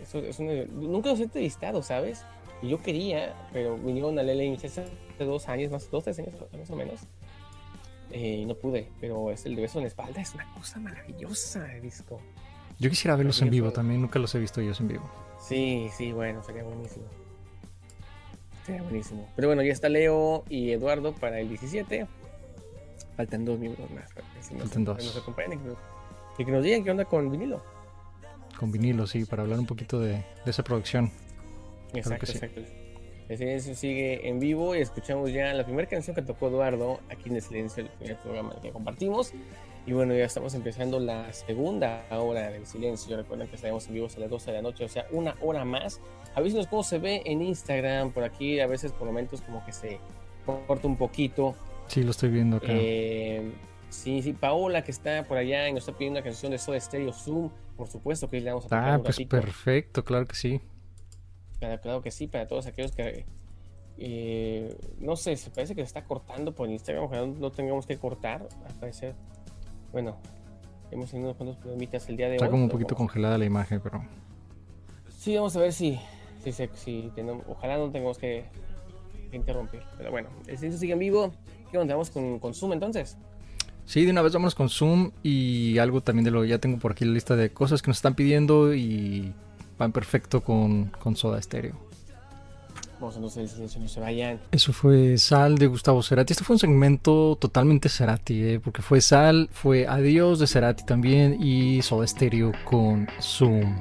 Eso, es un- nunca los he entrevistado, ¿sabes? Y yo quería, pero vinieron a Lele hace dos años, más dos, tres años más o menos. Eh, y no pude, pero es el de beso en la espalda. Es una cosa maravillosa de disco. Yo quisiera verlos en vivo también, nunca los he visto ellos en vivo. Sí, sí, bueno, sería buenísimo. Sería buenísimo. Pero bueno, ya está Leo y Eduardo para el 17. Faltan dos miembros más. para que sí nos- Faltan dos. que nos acompañen y que nos- y que nos digan qué onda con vinilo. Con vinilo, sí, para hablar un poquito de, de esa producción. Exacto, sí. exacto. El silencio sigue en vivo y escuchamos ya la primera canción que tocó Eduardo aquí en el silencio, el primer programa que compartimos. Y bueno, ya estamos empezando la segunda hora del silencio. Recuerden que estaremos en vivo a las 12 de la noche, o sea, una hora más. Avísenos cómo se ve en Instagram. Por aquí a veces por momentos como que se corta un poquito. Sí, lo estoy viendo acá. Eh, sí, sí, Paola que está por allá y nos está pidiendo una canción de Soda Stereo Zoom. Por supuesto que le vamos a tocar ah, un pues ratito. perfecto, claro que sí. Claro, claro que sí, para todos aquellos que. eh, no sé, se parece que se está cortando por Instagram. Ojalá no, no tengamos que cortar, al parecer. Bueno, hemos tenido unos cuantos problemitas el día de Está hoy. como un poquito vamos- congelada la imagen, pero Sí, vamos a ver si. si, si tenemos- ojalá no tengamos que, interrumpir. Pero bueno, el silencio sigue en vivo. ¿Qué onda? Vamos con, con Zoom entonces. Sí, de una vez vámonos con Zoom y algo también de lo ya tengo por aquí la lista de cosas que nos están pidiendo y van perfecto con, con Soda Stereo. Vamos entonces no se vayan. Eso fue Sal de Gustavo Cerati. Este fue un segmento totalmente Cerati, ¿eh? porque fue Sal, fue Adiós de Cerati también y Soda Stereo con Zoom.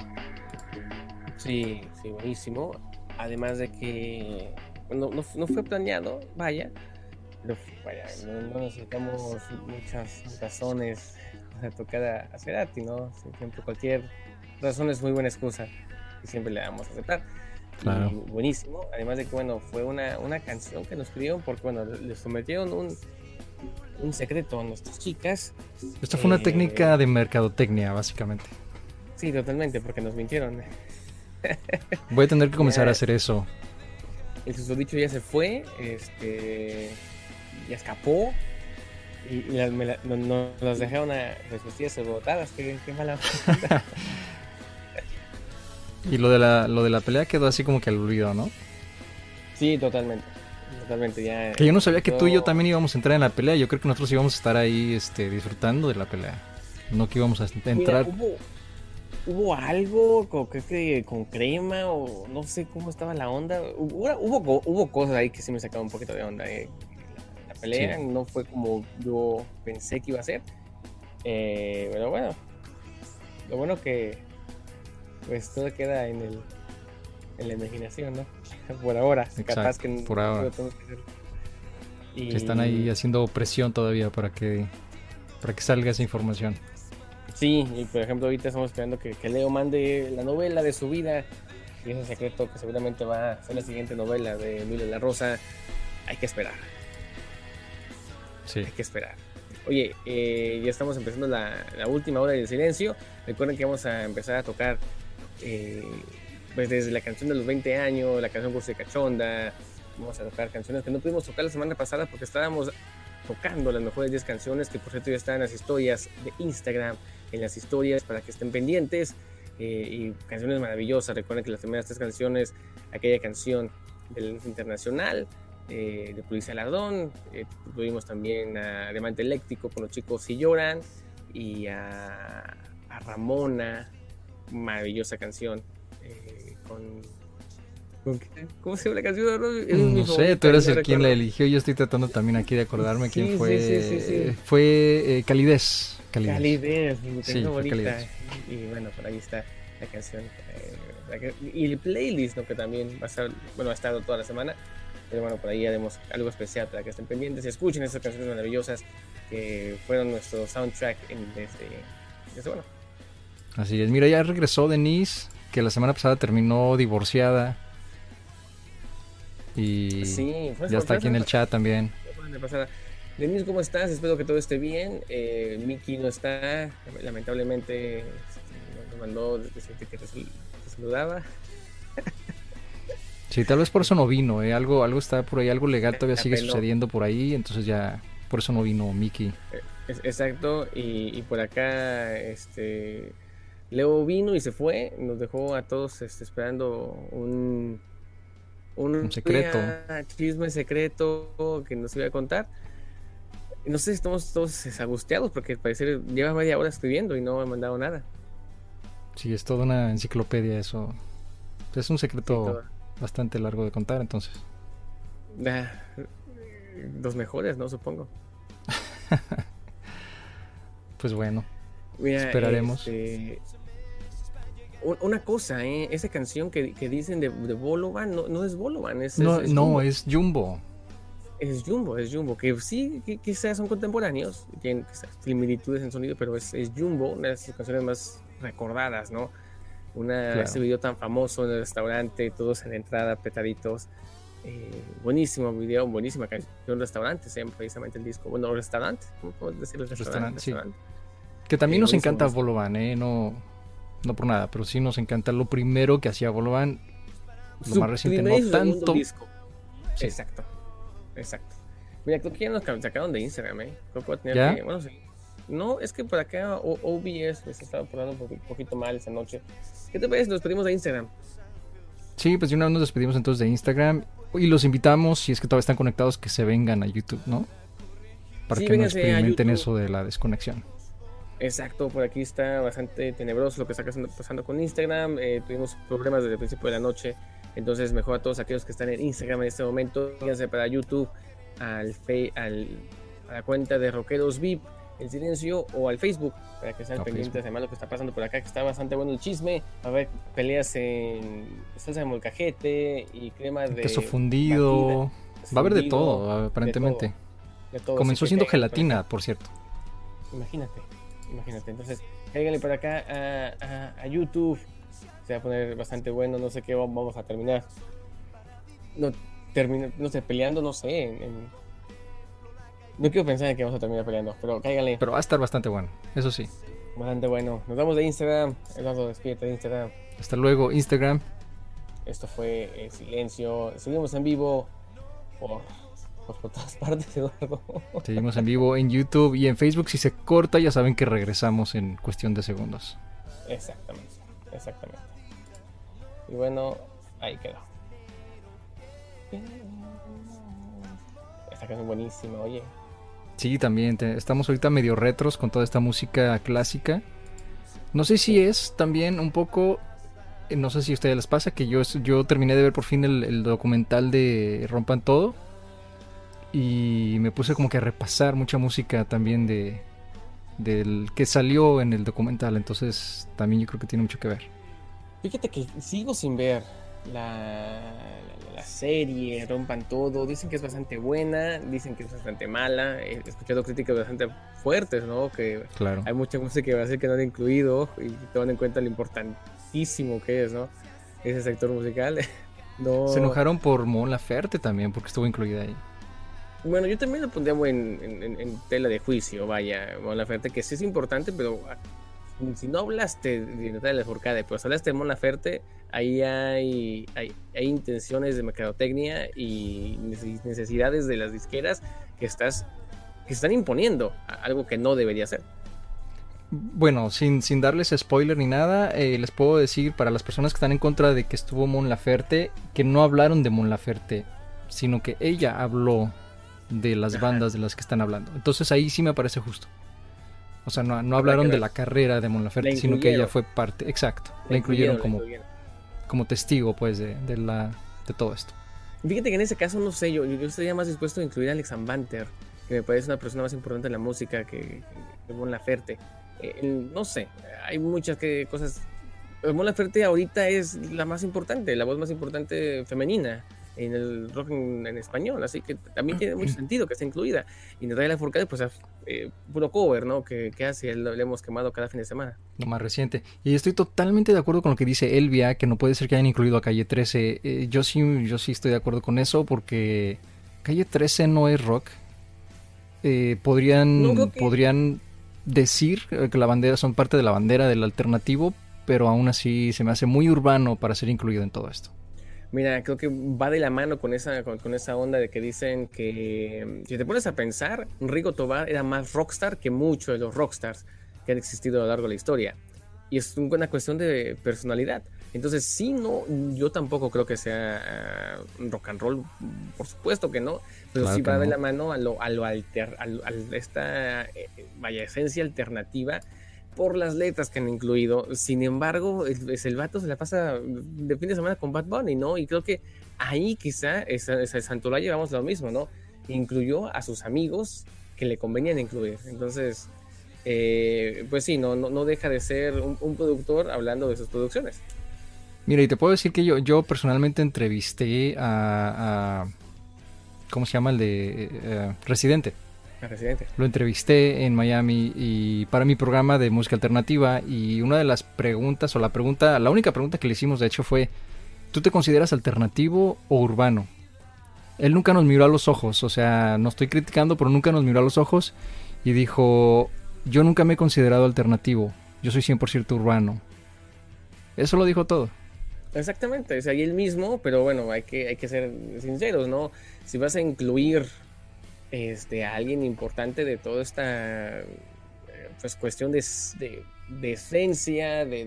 Sí, sí, buenísimo. Además de que no, no, no fue planeado, vaya. Pero vaya, no, no necesitamos muchas razones para tocar a, a Cerati, ¿no? Siempre cualquier razón es muy buena excusa y siempre le damos a aceptar. Claro. Y buenísimo. Además de que, bueno, fue una, una canción que nos escribieron porque, bueno, les sometieron un, un secreto a nuestras chicas. Esta fue una Eh, técnica de mercadotecnia, básicamente. Sí, totalmente, porque nos mintieron. Voy a tener que comenzar a hacer eso. El susodicho ya se fue, este, ya escapó y, y las- me la- no, no- nos dejaron a las vestidas alborotadas. Qué, qué mala. Y lo de la, lo de la pelea quedó así como que al olvido, ¿no? sí, totalmente. Totalmente, ya. Que yo no sabía que tú y yo todo- también íbamos a entrar en la pelea. Yo creo que nosotros íbamos a estar ahí este, disfrutando de la pelea. No que íbamos a Mira, entrar. hubo, hubo algo, con, creo que con crema o no sé cómo estaba la onda. Hubo, hubo, hubo cosas ahí que sí me sacaban un poquito de onda. eh. La, la pelea Sí. no fue como yo pensé que iba a ser. Eh, pero bueno, lo bueno que pues todo queda en el en la imaginación, ¿no? Por ahora, Exacto, capaz que por ahora. no tenemos que hacer. Y- que están ahí haciendo presión todavía para que, para que salga esa información. Sí, y por ejemplo ahorita estamos esperando que, que Leo mande la novela de su vida y ese secreto que seguramente va a ser la siguiente novela de Emilio La Rosa. Hay que esperar, Sí. hay que esperar. Oye, eh, ya estamos empezando la, la última hora del silencio. Recuerden que vamos a empezar a tocar eh, pues desde la canción de los 20 años, la canción Cursi Cachonda. Vamos a tocar canciones que no pudimos tocar la semana pasada porque estábamos tocando las mejores 10 canciones que por cierto ya están en las historias de Instagram, en las historias para que estén pendientes. eh, y canciones maravillosas. Recuerden que las primeras tres canciones, aquella canción del internacional, eh, de Policía Lardón, eh, tuvimos también a Diamante Eléctrico con los chicos si lloran y a Ramona, maravillosa canción. eh, con, ¿Cómo se llama la canción? No sé, tú eres el quien la eligió. Yo estoy tratando también aquí de acordarme Sí, quién fue. sí, sí, sí. Fue eh, Calidez. Calidez. Sí. Y bueno, por ahí está la canción. eh, la que- y el playlist, ¿no? que también va a estar, bueno, ha estado toda la semana. Pero bueno, por ahí haremos algo especial para que estén pendientes y escuchen esas canciones maravillosas que fueron nuestro soundtrack en, desde, desde, bueno, Así es. Mira, ya regresó Denise, que la semana pasada terminó divorciada. Y sí, ya está aquí en el chat también. Denise, ¿cómo estás? Espero que todo esté bien. Eh, Miki no está, lamentablemente este, nos mandó decirte que te, sal- te saludaba. Sí, tal vez por eso no vino, ¿eh? Algo, algo está por ahí, algo legal todavía sigue sucediendo por ahí, entonces ya por eso no vino Mickey. Es- Exacto, y, y por acá este Leo vino y se fue, nos dejó a todos este, esperando un, Un secreto. día, chisme secreto que nos iba a contar. No sé si estamos todos desagusteados porque al parecer lleva media hora escribiendo y no me ha mandado nada. Sí, es toda una enciclopedia eso. Es un secreto bastante largo de contar, entonces. Ah, los mejores, ¿no? Supongo. Pues bueno, Mira, Esperaremos. este, una cosa, ¿eh? esa canción que, que dicen de, de Bolovan no, no es Bolovan, es, no, es, es no, Jumbo. es Jumbo. Es Jumbo, es Jumbo, que sí, que quizás son contemporáneos, tienen similitudes en sonido, pero es, es Jumbo, una de sus canciones más recordadas, ¿no? Una, Claro. Ese video tan famoso en el restaurante, todos en la entrada, petaditos. Eh, buenísimo video, buenísima canción, restaurante, precisamente el disco. Bueno, restaurante, ¿cómo podemos decirlo? Restaurante, sí. restaurante. Que también Sí, nos encanta. Bolovan, ¿eh? No, no por nada, pero sí nos encanta lo primero que hacía Bolovan. Lo Su más reciente, no tanto. disco. Sí. Exacto, exacto. Mira, creo que ya nos sacaron de Instagram, ¿eh? Creo que voy a tener ¿Ya? que- bueno, sí. No, es que por acá O- OBS les estaba portando un poqui- poquito mal esta noche. ¿Qué te parece? Nos pedimos de Instagram. Sí, pues de una vez nos despedimos entonces de Instagram y los invitamos, si es que todavía están conectados, que se vengan a YouTube, ¿no? Para Sí, que no experimenten eso de la desconexión. Exacto, por aquí está bastante tenebroso lo que está pasando- con Instagram. eh, tuvimos problemas desde el principio de la noche. Entonces, mejor a todos aquellos que están en Instagram en este momento, fíjense para YouTube, al, fe- al a la cuenta de Rockeros VIP, El Silencio, o al Facebook, para que estén A pendientes Facebook. además lo que está pasando por acá, que está bastante bueno el chisme. A ver, peleas en salsa de molcajete y crema de. Queso fundido. batida, Va a haber de todo, aparentemente. de todo, de todo. Comenzó siendo gelatina, por cierto. Imagínate, imagínate. Entonces, cáiganle por acá a, a- a YouTube. Se va a poner bastante bueno. No sé qué va- vamos a terminar. No, termina, no sé, peleando, no sé. en- en- No quiero pensar en que vamos a terminar peleando, pero cáiganle. Pero va a estar bastante bueno, eso sí. Bastante bueno. Nos vamos de Instagram. Eduardo, despídete de Instagram. Hasta luego, Instagram. Esto fue El Silencio. Seguimos en vivo por, por, por todas partes, Eduardo. Seguimos en vivo en YouTube y en Facebook. Si se corta, ya saben que regresamos en cuestión de segundos. Exactamente, exactamente. Y bueno, ahí quedó. Esta canción es buenísima, oye. Sí, también te- estamos ahorita medio retros con toda esta música clásica. No sé si es también un poco, eh, no sé si a ustedes les pasa, que yo, yo terminé de ver por fin el, el documental de Rompan Todo y me puse como que a repasar mucha música también de del que salió en el documental, entonces también yo creo que tiene mucho que ver. Fíjate que sigo sin ver la, la, la serie, rompan todo. Dicen que es bastante buena, dicen que es bastante mala. He escuchado críticas bastante fuertes, ¿no? Que Claro. hay mucha música que va a ser que no han incluido y toman en cuenta lo importantísimo que es, ¿no? Ese sector musical. No... Se enojaron por Mon Laferte también porque estuvo incluida ahí. Bueno, yo también lo pondría en, en- tela de juicio, vaya, Mon Laferte, que sí es importante, pero ah, si no hablaste de Natalia Lafourcade, pero si hablaste de Mon Laferte, ahí hay, hay, intenciones de mercadotecnia y neces- necesidades de las disqueras que estás que están imponiendo algo que no debería ser. Bueno, sin, sin darles spoiler ni nada, eh, les puedo decir para las personas que están en contra de que estuvo Mon Laferte, que no hablaron de Mon Laferte, sino que ella habló de las Ajá. bandas de las que están hablando. Entonces ahí sí me parece justo. O sea, no, no hablaron de la carrera de Mon Laferte, La sino que ella fue parte, exacto, la La incluyeron la como, incluyeron. como testigo pues de, de la, de todo esto. Fíjate que en ese caso no sé, yo, yo estaría más dispuesto a incluir a Alex Banter, que me parece una persona más importante en la música que, que Mon Laferte. Eh, no sé, hay muchas que, cosas. Mon Laferte ahorita es la más importante, la voz más importante femenina en el rock en, en español, así que también tiene mucho sentido que esté incluida. Y Natalia Lafourcade, pues, eh, puro cover, ¿no? Que, que hace, lo, le hemos quemado cada fin de semana. Lo más reciente. Y estoy totalmente de acuerdo con lo que dice Elvia, que no puede ser que hayan incluido a Calle 13. Eh, yo sí, yo sí estoy de acuerdo con eso, porque Calle 13 no es rock. Eh, podrían, No, creo que- podrían decir eh, que la bandera son parte de la bandera del alternativo, pero aún así se me hace muy urbano para ser incluido en todo esto. Mira, creo que va de la mano con esa, con, con esa onda de que dicen que, si te pones a pensar, Rigo Tobar era más rockstar que muchos de los rockstars que han existido a lo largo de la historia. Y es una cuestión de personalidad. Entonces, sí, no, yo tampoco creo que sea uh, rock and roll, por supuesto que no, pero Claro sí va de no. la mano a, lo, a, lo alter, a, lo- a esta eh, vaya esencia alternativa por las letras que han incluido. Sin embargo, el, es el vato se la pasa de fin de semana con Bad Bunny, ¿no? Y creo que ahí quizá esa, llevamos lo mismo, ¿no? Incluyó a sus amigos que le convenían incluir. Entonces, eh, pues sí, no, no, no deja de ser un, productor hablando de sus producciones. Mira, y te puedo decir que yo, yo personalmente entrevisté a, ¿Cómo se llama el de eh, Residente? Residente. Lo entrevisté en Miami y para mi programa de música alternativa y una de las preguntas o la pregunta, la única pregunta que le hicimos de hecho fue, ¿tú te consideras alternativo o urbano? Él nunca nos miró a los ojos, o sea, no estoy criticando, pero nunca nos miró a los ojos y dijo, yo nunca me he considerado alternativo, yo soy 100% urbano. Eso lo dijo todo. Exactamente, es ahí el mismo, pero bueno, hay que, hay que ser sinceros, ¿no? Si vas a incluir este, a alguien importante de toda esta eh, pues, cuestión de, de, de esencia, de,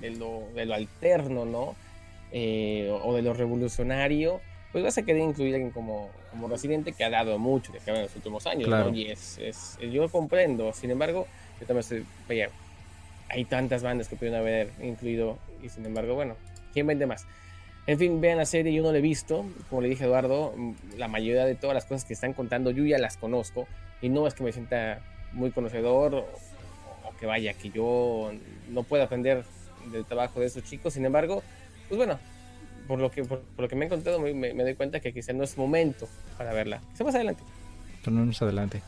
de, lo, de lo alterno, ¿no? Eh, o de lo revolucionario, pues vas a querer incluir a alguien como, como residente que ha dado mucho de en los últimos años, Claro. ¿no? Y es, es, yo lo comprendo, sin embargo, yo también estoy, vaya, hay tantas bandas que pudieron haber incluido y sin embargo, bueno, ¿quién vende más? En fin, vean la serie, yo no la he visto, como le dije a Eduardo, la mayoría de todas las cosas que están contando yo ya las conozco y no es que me sienta muy conocedor o, que vaya, que yo no pueda aprender del trabajo de esos chicos, sin embargo, pues bueno, por lo que, por, lo que me he encontrado me, doy cuenta que quizá no es momento para verla. Quizá más adelante. Adelante.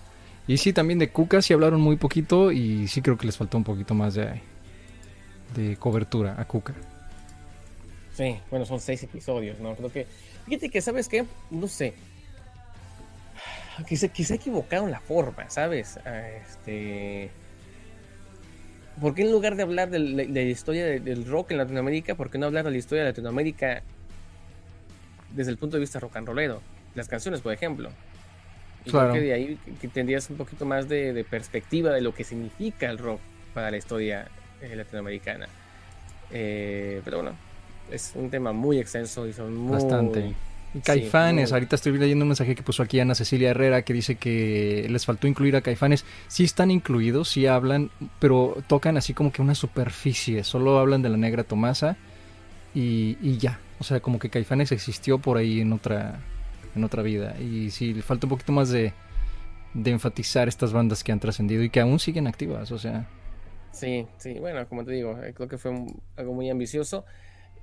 Y sí, también de Cuca sí hablaron muy poquito y sí creo que les faltó un poquito más de, de cobertura a Cuca. Sí, bueno, son seis episodios, ¿no? Creo que. Fíjate que, ¿sabes qué? No sé. Quizá, quizá equivocaron la forma, ¿sabes? Ah, Este. ¿Por qué en lugar de hablar de, la historia de- del rock en Latinoamérica, por qué no hablar de la historia de Latinoamérica desde el punto de vista rock and rollero? Las canciones, por ejemplo. Y Claro. creo que de ahí que- que tendrías un poquito más de, de perspectiva de lo que significa el rock para la historia eh, latinoamericana. Eh, pero bueno, es un tema muy extenso y son muy... Bastante. Sí, Caifanes, muy- ahorita estoy leyendo un mensaje que puso aquí Ana Cecilia Herrera que dice que les faltó incluir a Caifanes. Sí están incluidos, sí hablan, pero tocan así como que una superficie. Solo hablan de la negra Tomasa y, y ya. O sea, como que Caifanes existió por ahí en otra, en otra vida. Y sí, le falta un poquito más de, de enfatizar estas bandas que han trascendido y que aún siguen activas. O sea, Sí, sí, bueno, como te digo, eh, creo que fue un- algo muy ambicioso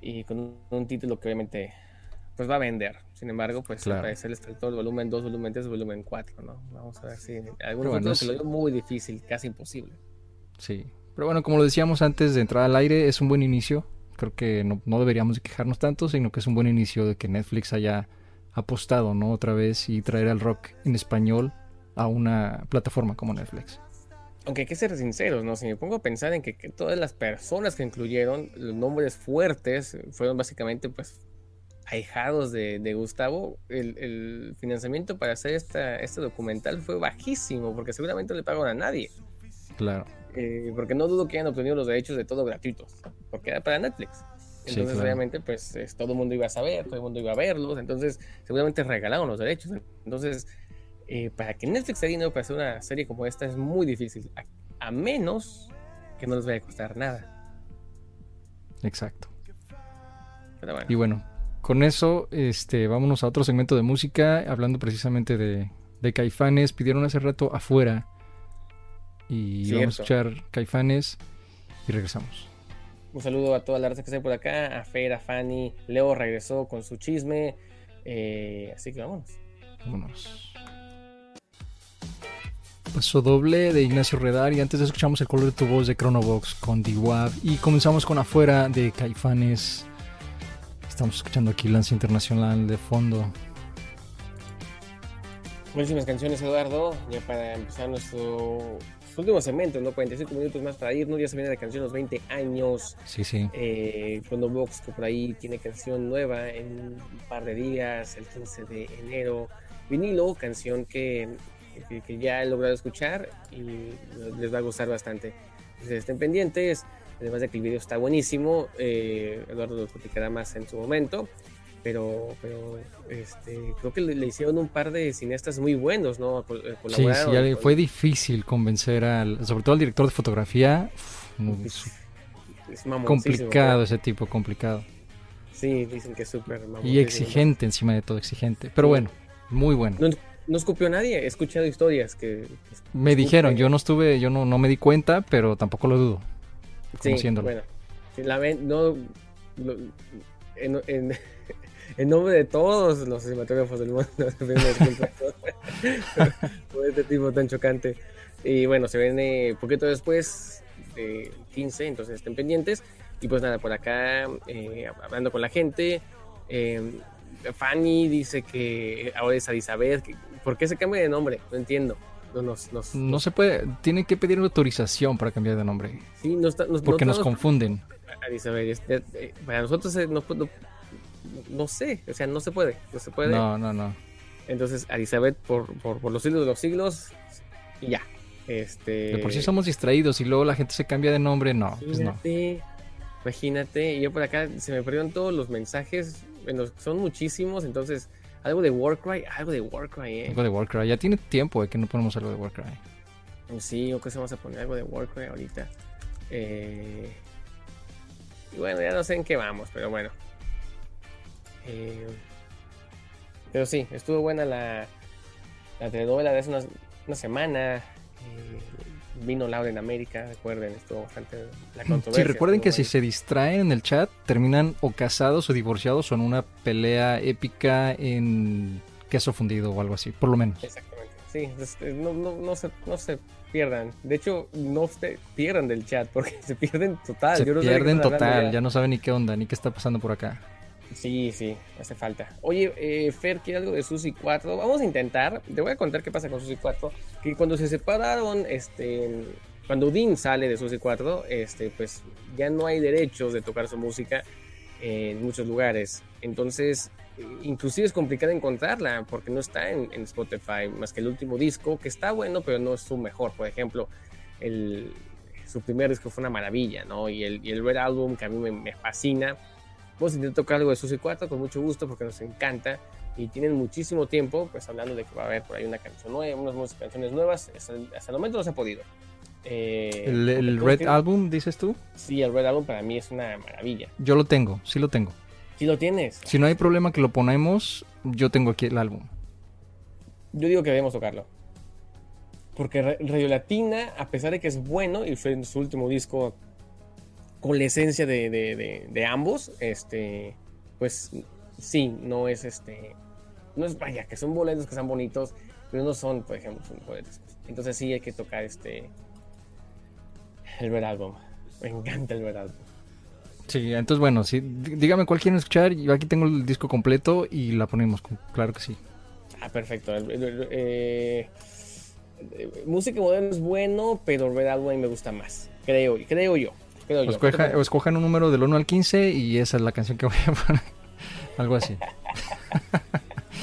y con un, un título que obviamente pues va a vender. Sin embargo, pues Claro. al parecer les faltó el volumen 2, volumen 3, volumen 4, ¿no? Vamos a ver si algunos bueno, es- que lo veo muy difícil, casi imposible. Sí, pero bueno, como lo decíamos antes de entrar al aire, es un buen inicio. Creo que no, no deberíamos de quejarnos tanto, sino que es un buen inicio de que Netflix haya apostado, ¿no? Otra vez y traer al rock en español a una plataforma como Netflix. Aunque hay que ser sinceros, ¿no? Si me pongo a pensar en que, que todas las personas que incluyeron, los nombres fuertes, fueron básicamente, pues, ahijados de, de Gustavo, el, el financiamiento para hacer esta, este documental fue bajísimo, porque seguramente no le pagaron a nadie. Claro. Eh, porque no dudo que hayan obtenido los derechos de todo gratuitos, porque era para Netflix. Sí, Entonces, claro. obviamente, pues es- todo el mundo iba a saber, todo el mundo iba a verlos, entonces seguramente regalaron los derechos. Entonces, eh, para que Netflix dé dinero para hacer una serie como esta es muy difícil, a, a menos que no les vaya a costar nada. Exacto. Pero bueno, Y bueno, con eso, este, vámonos a otro segmento de música, hablando precisamente de, de Caifanes. Pidieron hace rato afuera. Y vamos a escuchar Caifanes y regresamos. un saludo a toda la raza que está por acá, a Fer, a Fanny, Leo regresó con su chisme, eh, así que vámonos. Vámonos. Paso doble de Ignacio Redar y antes escuchamos el color de tu voz de Chronobox con D-Wab y comenzamos con afuera de Caifanes. Estamos escuchando aquí Lance Internacional de fondo. Buenísimas canciones, Eduardo. Ya para empezar nuestro últimos segmentos, ¿no? 45 minutos más para irnos. Ya se viene la canción Los 20 años. Sí, sí. Eh, Chrono Box, que por ahí tiene canción nueva en un par de días, el 15 de enero. Vinilo, canción que, que, que ya he logrado escuchar y les va a gustar bastante. Entonces estén pendientes. Además de que el video está buenísimo, eh, Eduardo lo platicará más en su momento. Pero, pero este, creo que le, le hicieron un par de cineastas muy buenos, ¿no? Col- eh, Sí, sí, colaboraron ya con- fue difícil convencer al, sobre todo al director de fotografía. Es es complicado ese tipo, complicado. Sí, dicen que es súper Y exigente encima de todo, exigente. Pero bueno, muy bueno. No, no escupió nadie, he escuchado historias que... Me dijeron, yo no estuve, yo no, no me di cuenta, pero tampoco lo dudo. Sí, bueno. la no, lo- en, en- en nombre de todos los cinematógrafos del mundo, por este tipo tan chocante. Y bueno, se viene poquito después de 15, entonces estén pendientes. Y pues nada, por acá, eh, hablando con la gente, eh, Fanny dice que ahora es Elizabeth. que- ¿Por qué se cambia de nombre? No entiendo. No, nos, nos, No se puede, tiene que pedir autorización para cambiar de nombre, sí, no está- nos- porque no nos confunden. Elizabeth, es- eh, para nosotros eh, no, no, no sé, o sea, no se puede, no se puede. No, no, no. Entonces, Elizabeth, por, por, por los siglos de los siglos, y ya. Este, De por sí somos distraídos y luego la gente se cambia de nombre, no, pues no. Imagínate, imagínate, y yo por acá se me perdieron todos los mensajes, bueno, son muchísimos, entonces, algo de Warcry, algo de Warcry, eh. Algo de Warcry, ya tiene tiempo de que no ponemos algo de Warcry. Sí, o que se vamos a poner algo de Warcry ahorita. Eh, y bueno, ya no sé en qué vamos, pero bueno. Eh, pero sí, estuvo buena la, la telenovela de hace una semana. Eh, vino Laura en América, recuerden, estuvo bastante la Sí, controversia. recuerden que si se distraen en el chat, terminan o casados o divorciados o en una pelea épica en queso fundido o algo así, por lo menos. Exactamente, sí, este, no, no, no, se, no se pierdan. De hecho, no se pierdan del chat porque se pierden total. Se Yo no pierden total, ya no saben ni qué onda, ni qué está pasando por acá. Sí, sí, hace falta. Oye, eh, Fer, ¿quiere algo de Susi 4? Vamos a intentar, te voy a contar qué pasa con Susi 4. Que cuando se separaron, este, cuando Dean sale de Susi 4, este, pues ya no hay derechos de tocar su música en muchos lugares. Entonces, inclusive es complicado encontrarla porque no está en, Spotify, más que el último disco, que está bueno, pero no es su mejor. Por ejemplo, el, su primer disco fue una maravilla, ¿no? Y el, el Red Album, que a mí me fascina. Vamos a intentar tocar algo de Susi 4 con mucho gusto porque nos encanta y tienen muchísimo tiempo, pues hablando de que va a haber por ahí una canción nueva, unas canciones nuevas. Hasta el, hasta el momento no se ha podido. Eh, El, Red que- Album, dices tú, Sí, el Red Album para mí es una maravilla. yo lo tengo, sí lo tengo. Si lo tienes, Si no hay problema que lo ponemos, yo tengo aquí el álbum. yo digo que debemos tocarlo. Porque Ra- Radio Latina, a pesar de que es bueno y fue su último disco esencia de, de- de- de ambos, este, pues sí, no es este, no es vaya, que son boletos que son bonitos, pero no son, por ejemplo, son boletos. Entonces sí hay que tocar este, el Red Album. Me encanta el Red Album. Sí, entonces bueno, sí, dí- dígame cuál quieren escuchar, yo aquí tengo el disco completo y la ponemos, claro que sí. Ah, perfecto. Eh, música moderna es bueno, pero Red Album me gusta más. Creo, creo yo. Creo yo. escoja- o escojan un número del 1 al 15 y esa es la canción que voy a poner. Algo así.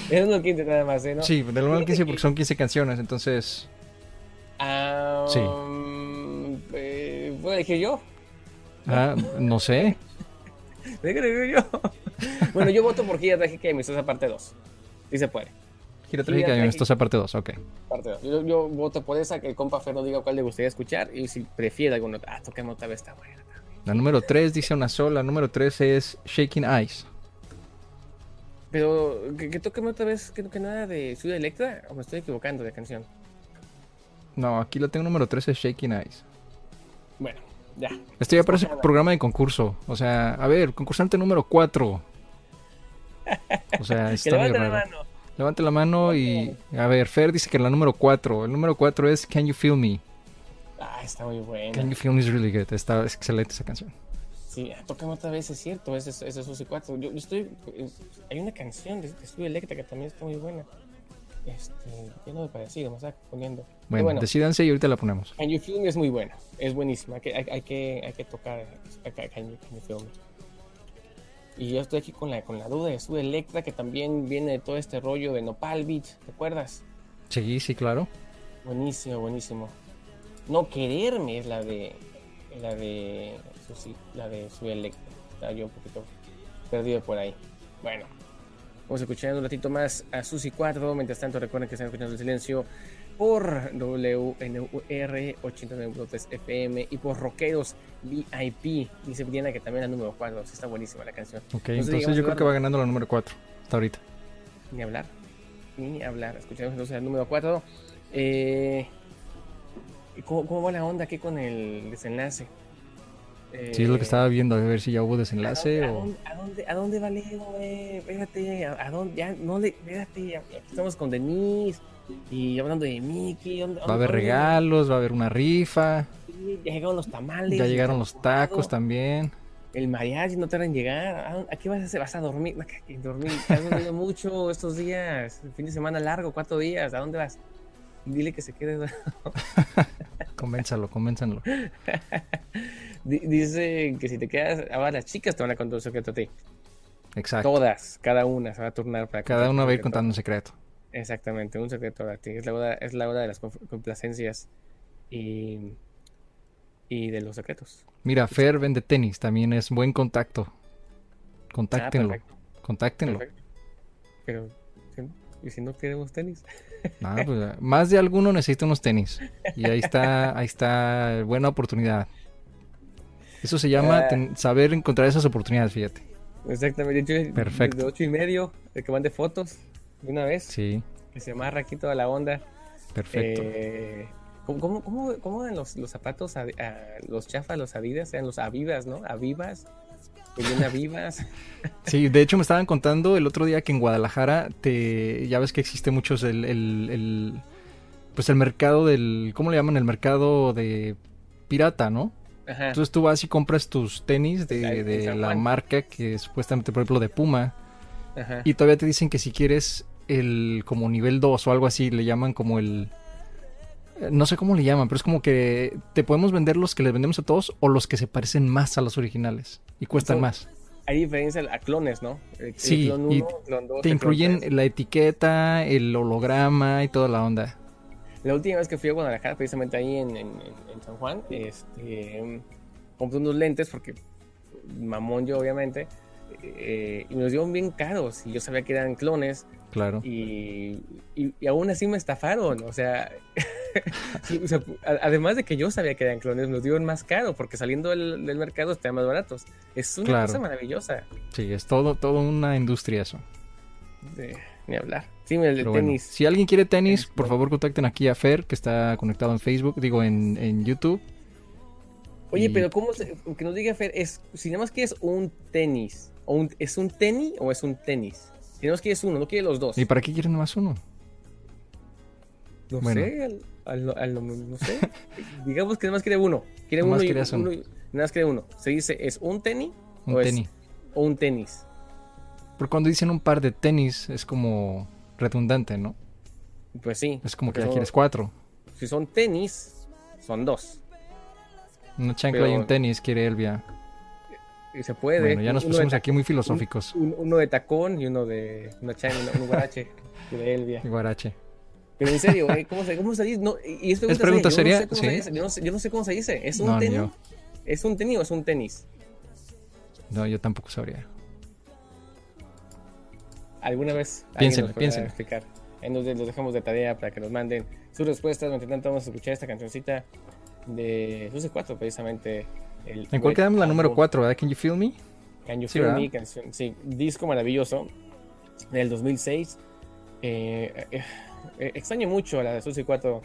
Es uno 15 nada más, ¿eh? ¿no? Sí, del 1 al 15 porque son 15 canciones, entonces... Ah, Sí. eh, ¿Puedo elegir yo? Ah, no sé. ¿Puedo elegir yo? bueno, yo voto por Gira Trágica y Amistosa parte 2. Sí se puede. Gira trágica y amistosa parte 2, ok. Parte 2. Yo, yo voto por esa, que el compa Fer nos diga cuál le gustaría escuchar y si prefiere alguna otra. Ah, toquemos otra vez, está buena. La número 3 dice una sola, la número 3 es Shaking Eyes. Pero, que, que toquemos otra vez, que, que nada de Ciudad Electra, o me estoy equivocando de canción. No, aquí la tengo número 3 es Shaking Eyes. Bueno, ya. Esto ya parece programa de concurso. O sea, a ver, concursante número 4. O sea, Que está medio la raro. mano. Levante la mano y. A ver, Fer dice que la número 4. El número 4 es Can You Feel Me. Ah, está muy buena. Can You Feel Me is really good. Está es excelente esa canción. Sí, ah, tócame otra vez, es cierto, ese es, ese es Susi 4. Yo, yo estoy. eh, hay una canción de, de Estudio Electra que también está muy buena. Este, lleno de parecido, me está poniendo. Bueno, bueno, decídanse y ahorita la ponemos. Can You Feel Me es muy buena, es buenísima. Hay que, hay, hay que, hay que tocar acá Can You, Can You Feel Me. Y yo estoy aquí con la, con la duda de su Electra, que también viene de todo este rollo de Nopal Beach, ¿te acuerdas? Sí, sí, claro. Buenísimo, buenísimo. No quererme es la de la de Susi, la de su Electra. Estaba yo un poquito perdido por ahí. Bueno, vamos a escuchar un ratito más a Susi 4. Mientras tanto, recuerden que están escuchando el silencio por WNUR 89.3 FM y por Rockeros VIP. Dice Diana que también la número 4. Sí, está buenísima la canción. Ok, Entonces, yo creo que va- ganando la número 4 hasta ahorita. Ni hablar. Ni hablar. Escuchamos entonces el número 4. Eh, ¿cómo, ¿Cómo va la onda aquí con el desenlace? Sí, es lo Eh, que estaba viendo, a ver si ya hubo desenlace ¿A o... dónde, a dónde, a dónde va Leo, güey? Espérate, ¿a, a dónde? Ya, no le, espérate, ya estamos con Denise y hablando de Mickey. ¿dónde- Va a haber regalos, va a haber una rifa, Ya llegaron los tamales. ya llegaron los tacos también. El mariachi no tarda en llegar. ¿A, dónde- a qué vas a hacer? ¿Vas a dormir? Dormir. Has dormido mucho estos días. El fin de semana largo, cuatro días. ¿A dónde vas? Dile que se quede. Convénzalo, convénzanlo. Di- Dice que si te quedas, ahora las chicas te van a contar un secreto a ti. Exacto. Todas, cada una se va a turnar para Cada uno un va a ir contando un secreto. Exactamente, un secreto a ti. Es la hora, es la hora de las compl- complacencias y, y de los secretos. Mira, Fer vende tenis, también es buen contacto. Contáctenlo, Ah, perfecto, contáctenlo. perfecto. Pero. ¿y si no queremos tenis? Pues, más de alguno necesita unos tenis. Y ahí está, ahí está, buena oportunidad. Eso se llama Ah. ten- saber encontrar esas oportunidades, fíjate. Exactamente. Yo, Perfecto. De ocho y medio, de que mande fotos de una vez, Sí, que se amarra aquí toda la onda. perfecto. Eh, ¿Cómo, cómo, cómo, eran los, los zapatos, a, a- los chafas, los adidas? Eran los avivas, ¿no? Avivas. Avivas. Sí, de hecho me estaban contando el otro día que en Guadalajara te ya ves que existe muchos el, el- el- pues el mercado del ¿cómo le llaman? el mercado de pirata, ¿no? Ajá. Entonces tú vas y compras tus tenis de, de la marca que es supuestamente por ejemplo de Puma ajá. y todavía te dicen que si quieres el como nivel 2 o algo así le llaman como el no sé cómo le llaman, pero es como que te podemos vender los que les vendemos a todos o los que se parecen más a los originales y cuestan más. Hay diferencia a clones, ¿no? El, el Sí, clon y uno, clon dos, Te el clon incluyen la etiqueta, el holograma y toda la onda. La última vez que fui a Guadalajara, precisamente ahí en, en- en San Juan, este, compré unos lentes porque mamón yo obviamente, eh, y me los dieron bien caros y yo sabía que eran clones Claro. y, y- y aún así me estafaron, o sea, sí, o sea, a- además de que yo sabía que eran clones, me los dieron más caro porque saliendo del, del mercado estaban más baratos. Es una Claro. cosa maravillosa, Sí, es todo, todo una industria eso. ni hablar. Sí, el de bueno, tenis. si alguien quiere tenis, por favor contacten aquí a Fer, que está conectado en Facebook, digo en, en YouTube. Oye, Y- pero ¿cómo se, que nos diga Fer, es, si nada más quieres un tenis, o un, ¿es un tenis o es un tenis? Si nada más quieres uno, no quieres los dos. ¿Y para qué quieren más uno? no bueno. sé, al, al- al- no sé. Digamos que nada más quiere uno. Quiere uno y uno. uno y- nada más quiere uno. Se dice, ¿es un tenis Un O es- tenis. o un tenis? Pero cuando dicen un par de tenis es como redundante, ¿no? Pues sí. Es como que porque ya quieres cuatro. Si son tenis, son dos. Una chancla y un tenis quiere Elvia. Se puede. Bueno, ya nos Uno pusimos aquí muy filosóficos. un- uno de tacón y uno de una changa, un guarache de Elvia. Guarache. Pero en serio, güey, ¿cómo se, cómo se dice? No, y es pregunta, pregunta seria? Yo no, sé cómo Sí. se dice, yo, no sé, yo no sé cómo se dice. ¿Es un No, ni tenis? yo. ¿Es un tenis o es un tenis? No, yo tampoco sabría. ¿Alguna vez? podrá piénsenle. explicar? Ahí nos, los dejamos de tarea para que nos manden sus respuestas. Mientras tanto, vamos a escuchar esta cancioncita de Suce 4, precisamente. El ¿En cuál quedamos? La número álbum 4, ¿verdad? Can you feel me? Can You Sí, Feel ¿verdad? Me? Canción, sí, disco maravilloso del 2006. Eh, eh, eh, extraño mucho la de Susi 4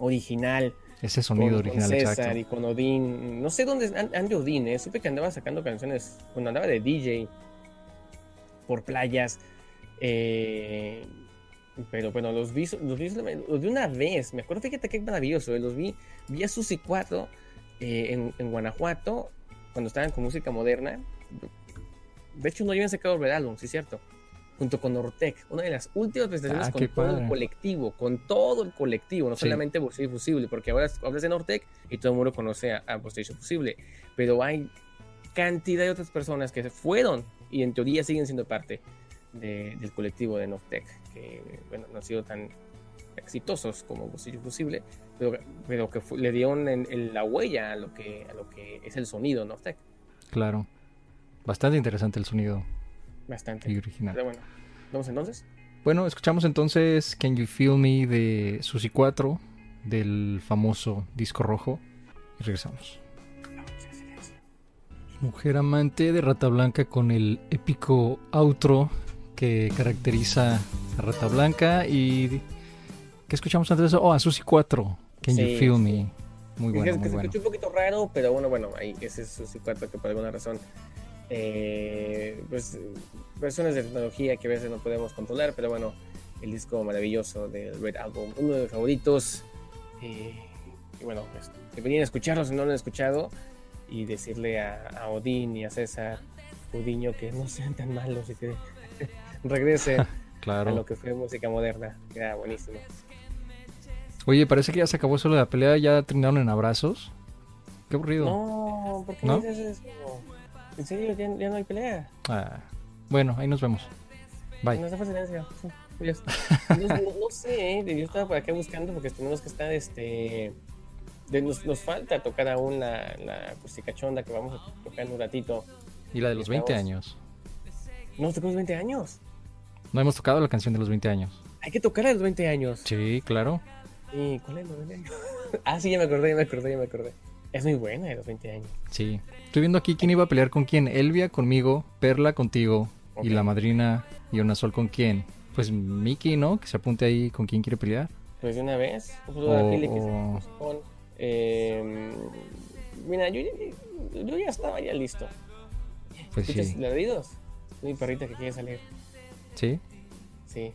original. Ese sonido con, original, con César exacto. y con Odín. No sé dónde an- ande Odín, eh. supe que andaba sacando canciones cuando andaba de DJ por playas. eh, pero bueno, los vi, los vi, los vi una vez. Me acuerdo, fíjate qué maravilloso. eh, Los vi, vi a Susi 4 eh, en, en Guanajuato cuando estaban con música moderna. De hecho, no habían sacado el álbum, sí es cierto. junto con Nortec, una de las últimas presentaciones Ah, con todo el colectivo, con todo el colectivo, no Sí. solamente Bolsillo Fusible, porque ahora hablas de Nortec y todo el mundo conoce a, a Bolsillo Fusible, pero hay cantidad de otras personas que se fueron y en teoría siguen siendo parte de- del colectivo de Nortec, que bueno, no han sido tan exitosos como Bolsillo Fusible, pero, pero que le dieron en- en la huella a lo, que, a lo que es el sonido Nortec, Claro. Bastante interesante el sonido bastante. y original. Pero bueno, vamos entonces. Bueno, escuchamos entonces Can You Feel Me de Susi 4, del famoso disco rojo, y regresamos. Mujer amante de Rata Blanca con el épico outro que caracteriza a Rata Blanca y ¿qué escuchamos antes de eso? Oh, a Susi 4, Can You Sí, Feel sí. Me. Muy que, bueno, que muy se bueno. escuchó un poquito raro, pero bueno, bueno, ahí ese es su cuarto que por alguna razón, eh, pues, versiones de tecnología que a veces no podemos controlar, pero bueno, el disco maravilloso del Red Album, uno de mis favoritos. eh, y bueno, pues, que venían a escucharlo si no lo han escuchado, y decirle a, a Odín y a César Udiño que no sean tan malos y que regresen a lo Claro. que fue música moderna, que era buenísimo. Oye, parece que ya se acabó solo la pelea, ya terminaron en abrazos. Qué aburrido. No, ¿por qué ¿No? dices eso? ¿En serio? ¿Ya, ya no hay pelea? Ah, bueno, ahí nos vemos. Bye. No, Dios. No, no- sé, ¿eh? yo estaba por acá buscando porque tenemos que estar, este... de- nos, nos falta tocar aún la, la acústica chonda que vamos a tocar en un ratito. Y la de los 20 Estamos- años. No, tocamos 20 años. No hemos tocado la canción de los 20 años. Hay que tocar a los 20 años. Sí, claro. ¿Y cuál es 20 años? ah, sí, ya me acordé, ya me acordé, ya me acordé. Es muy buena de los 20 años. Sí. Estoy viendo aquí quién iba a pelear con quién. Elvia conmigo, Perla contigo y la madrina y una sol con quién. Pues Miki, ¿no? Que se apunte ahí con quién quiere pelear. Pues de una vez. O- Pili que se con. Eh, mira, yo, ya- yo ya estaba ya listo. Pues ¿Escuchas sí. ladridos? Mi perrita que quiere salir. Sí. Sí.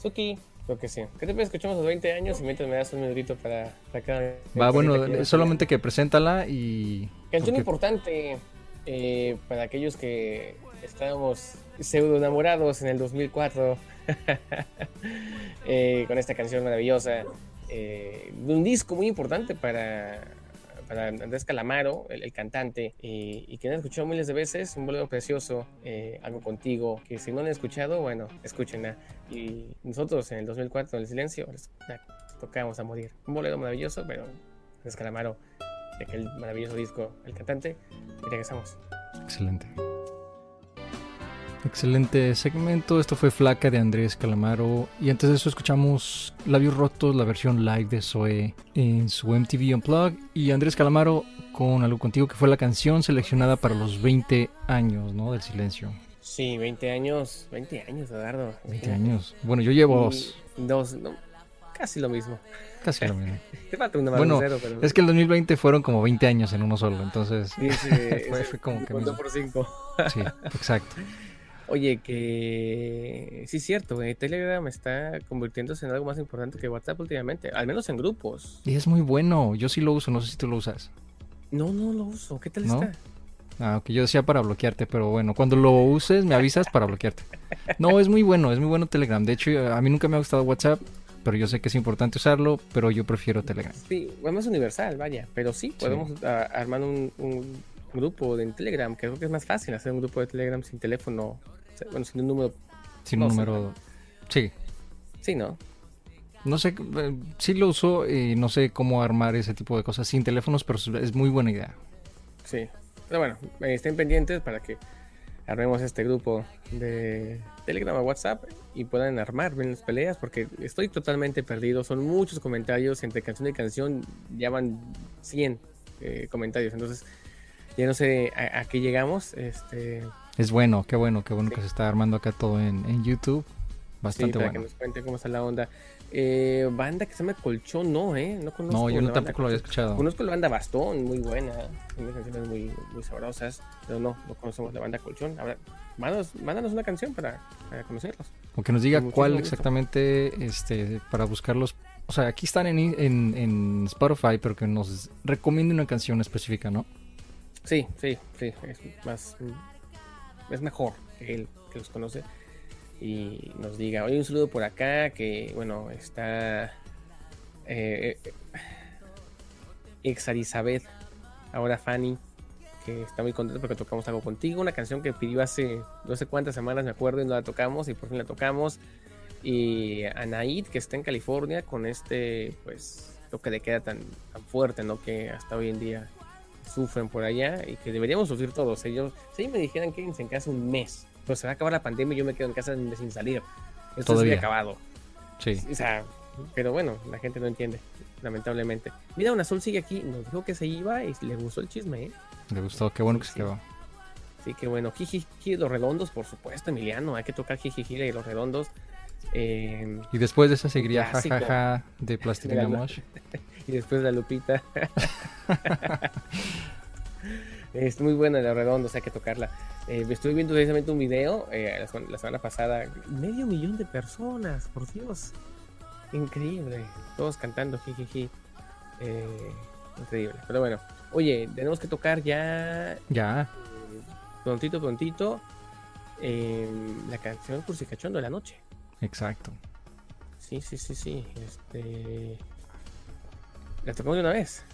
Suki, creo que sí. ¿Qué te parece? Escuchamos los 20 años y mientras me das un minutito para, para cada. Va, bueno, que solamente que preséntala y... Canción porque- importante eh, para aquellos que estábamos pseudo enamorados en el 2004 eh, con esta canción maravillosa eh, de un disco muy importante para, para Andrés Calamaro, el, el cantante, y, y que han escuchado miles de veces, un bolero precioso, eh, algo contigo, que si no lo han escuchado, bueno, escúchenla. Y nosotros en el 2004, en el silencio, les- la tocamos a morir. Un bolero maravilloso, pero Andrés Calamaro de aquel maravilloso disco El Cantante. Y regresamos. Excelente. Excelente segmento. Esto fue Flaca de Andrés Calamaro. Y antes de eso escuchamos Labios Rotos, la versión live de Zoe en su MTV Unplugged. Y Andrés Calamaro con Algo Contigo, que fue la canción seleccionada para los 20 años ¿no? del silencio. Sí, 20 años. 20 años, Eduardo. 20 años. Bueno, yo llevo dos. Dos, no, casi lo mismo. Casi lo mismo. Te falta una más Bueno, cero, pero. Es que el 2020 fueron como 20 años en uno solo. Entonces, Sí, sí, fue, fue como que... contó por 5. Sí, exacto. Oye, que sí es cierto, eh, Telegram está convirtiéndose en algo más importante que WhatsApp últimamente, al menos en grupos. Y es muy bueno. Yo sí lo uso. No sé si tú lo usas. No, no lo uso. ¿Qué tal ¿No? está? Ah, ok, yo decía para bloquearte, pero bueno, cuando lo uses me avisas para bloquearte. No, es muy bueno, es muy bueno Telegram. De hecho, a mí nunca me ha gustado WhatsApp, pero yo sé que es importante usarlo, pero yo prefiero Telegram. Sí, bueno, es universal, vaya, pero sí, podemos a- armar un, un grupo de en Telegram, que creo que es más fácil hacer un grupo de Telegram sin teléfono, bueno, sin un número, Sin No un número... Sí, sí, ¿no? no sé, eh, sí lo uso y no sé cómo armar ese tipo de cosas sin teléfonos, pero es muy buena idea. Sí, pero bueno, eh, estén pendientes para que armemos este grupo de Telegram o WhatsApp y puedan armar bien las peleas, porque estoy totalmente perdido, son muchos comentarios, entre canción y canción ya van 100 eh, comentarios, entonces ya no sé a, a qué llegamos, este... Es bueno, qué bueno, qué bueno Sí. que se está armando acá todo en, en YouTube. Bastante sí, para bueno. que nos cuente cómo está la onda. Eh, banda que se llama Colchón, no, ¿eh? No conozco. No, yo no, tampoco lo había escuchado. Conozco la banda Bastón, muy buena. Tiene canciones muy, muy sabrosas. Pero no, no conocemos la banda Colchón. Ahora, mándanos, mándanos una canción para, para conocerlos. O que nos diga cuál exactamente, este, para buscarlos. O sea, aquí están en, en, en Spotify, pero que nos recomiende una canción específica, ¿no? Sí, sí, sí. Es más. Es mejor él que los conoce, y nos diga, oye, un saludo por acá, que bueno, está eh, ex Elizabeth, ahora Fanny, que está muy contenta porque tocamos algo contigo, una canción que pidió hace no sé cuántas semanas, me acuerdo, y no la tocamos, y por fin la tocamos. Y Anaid, que está en California, con este, pues, lo que le queda tan, tan fuerte, ¿no? Que hasta hoy en día sufren por allá y que deberíamos sufrir todos. Ellos, si me dijeran que en casa un mes, pues se va a acabar la pandemia y yo me quedo en casa sin salir. Esto Todavía. se acabado. Sí. O sea, pero bueno, la gente no entiende, lamentablemente. Mira, una Sol sigue aquí, nos dijo que se iba y le gustó el chisme, ¿eh? Le gustó, qué bueno que se quedó. Sí, que bueno. Jijiji, los redondos, por supuesto, Emiliano. Hay que tocar Jijiji y los redondos. Eh, Y después de esa seguiría jajaja de Plastilina De la- Mosh. y después la Lupita. es muy buena los redondos, hay que tocarla. Eh, estuve viendo precisamente un video eh, la, sem- la semana pasada. Medio millón de personas, por Dios. Increíble. Todos cantando jijiji. Eh, increíble. Pero bueno, oye, tenemos que tocar ya Ya, eh, prontito, prontito, eh, la canción Cursicachondo de la noche. Exacto. Sí, sí, sí, sí. Este. La tocamos de una vez.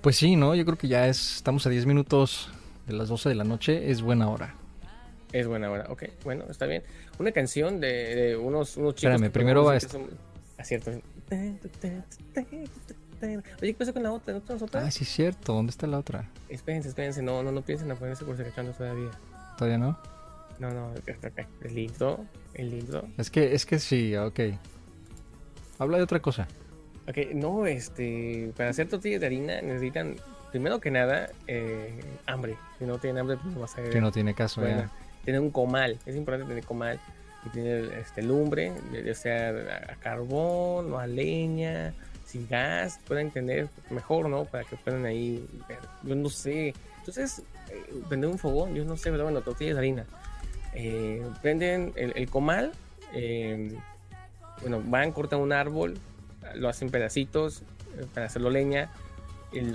Pues sí, ¿no? Yo creo que ya es, estamos a 10 minutos de las 12 de la noche, es buena hora. Es buena hora. Ok, bueno, está bien. Una canción de, de unos, unos chicos. Espérame, primero va que son- Ah, cierto. Oye, ¿qué pasa con la otra? ¿No tenemos otra? Ah, sí, es cierto. ¿Dónde está la otra? Espérense, espérense. No, no, no piensen en ponerse Cursicachondo todavía. ¿Todavía no? No, no, ok, ok. El intro. El intro. Es que, es que sí, ok. Habla de otra cosa. Ok, no, este, para hacer tortillas de harina necesitan, primero que nada, eh, hambre. Si no tienen hambre, pues no vas a Que no tiene caso Bueno, ya. tener un comal, es importante tener comal y tener este lumbre, ya sea a, a carbón o a leña, sin gas, pueden tener mejor, ¿no? Para que puedan ahí, ver. yo no sé. Entonces, eh, prender un fogón, yo no sé, pero bueno, tortillas de harina. Eh, prenden el, comal, eh, bueno, van, cortan un árbol, lo hacen pedacitos eh, para hacerlo leña,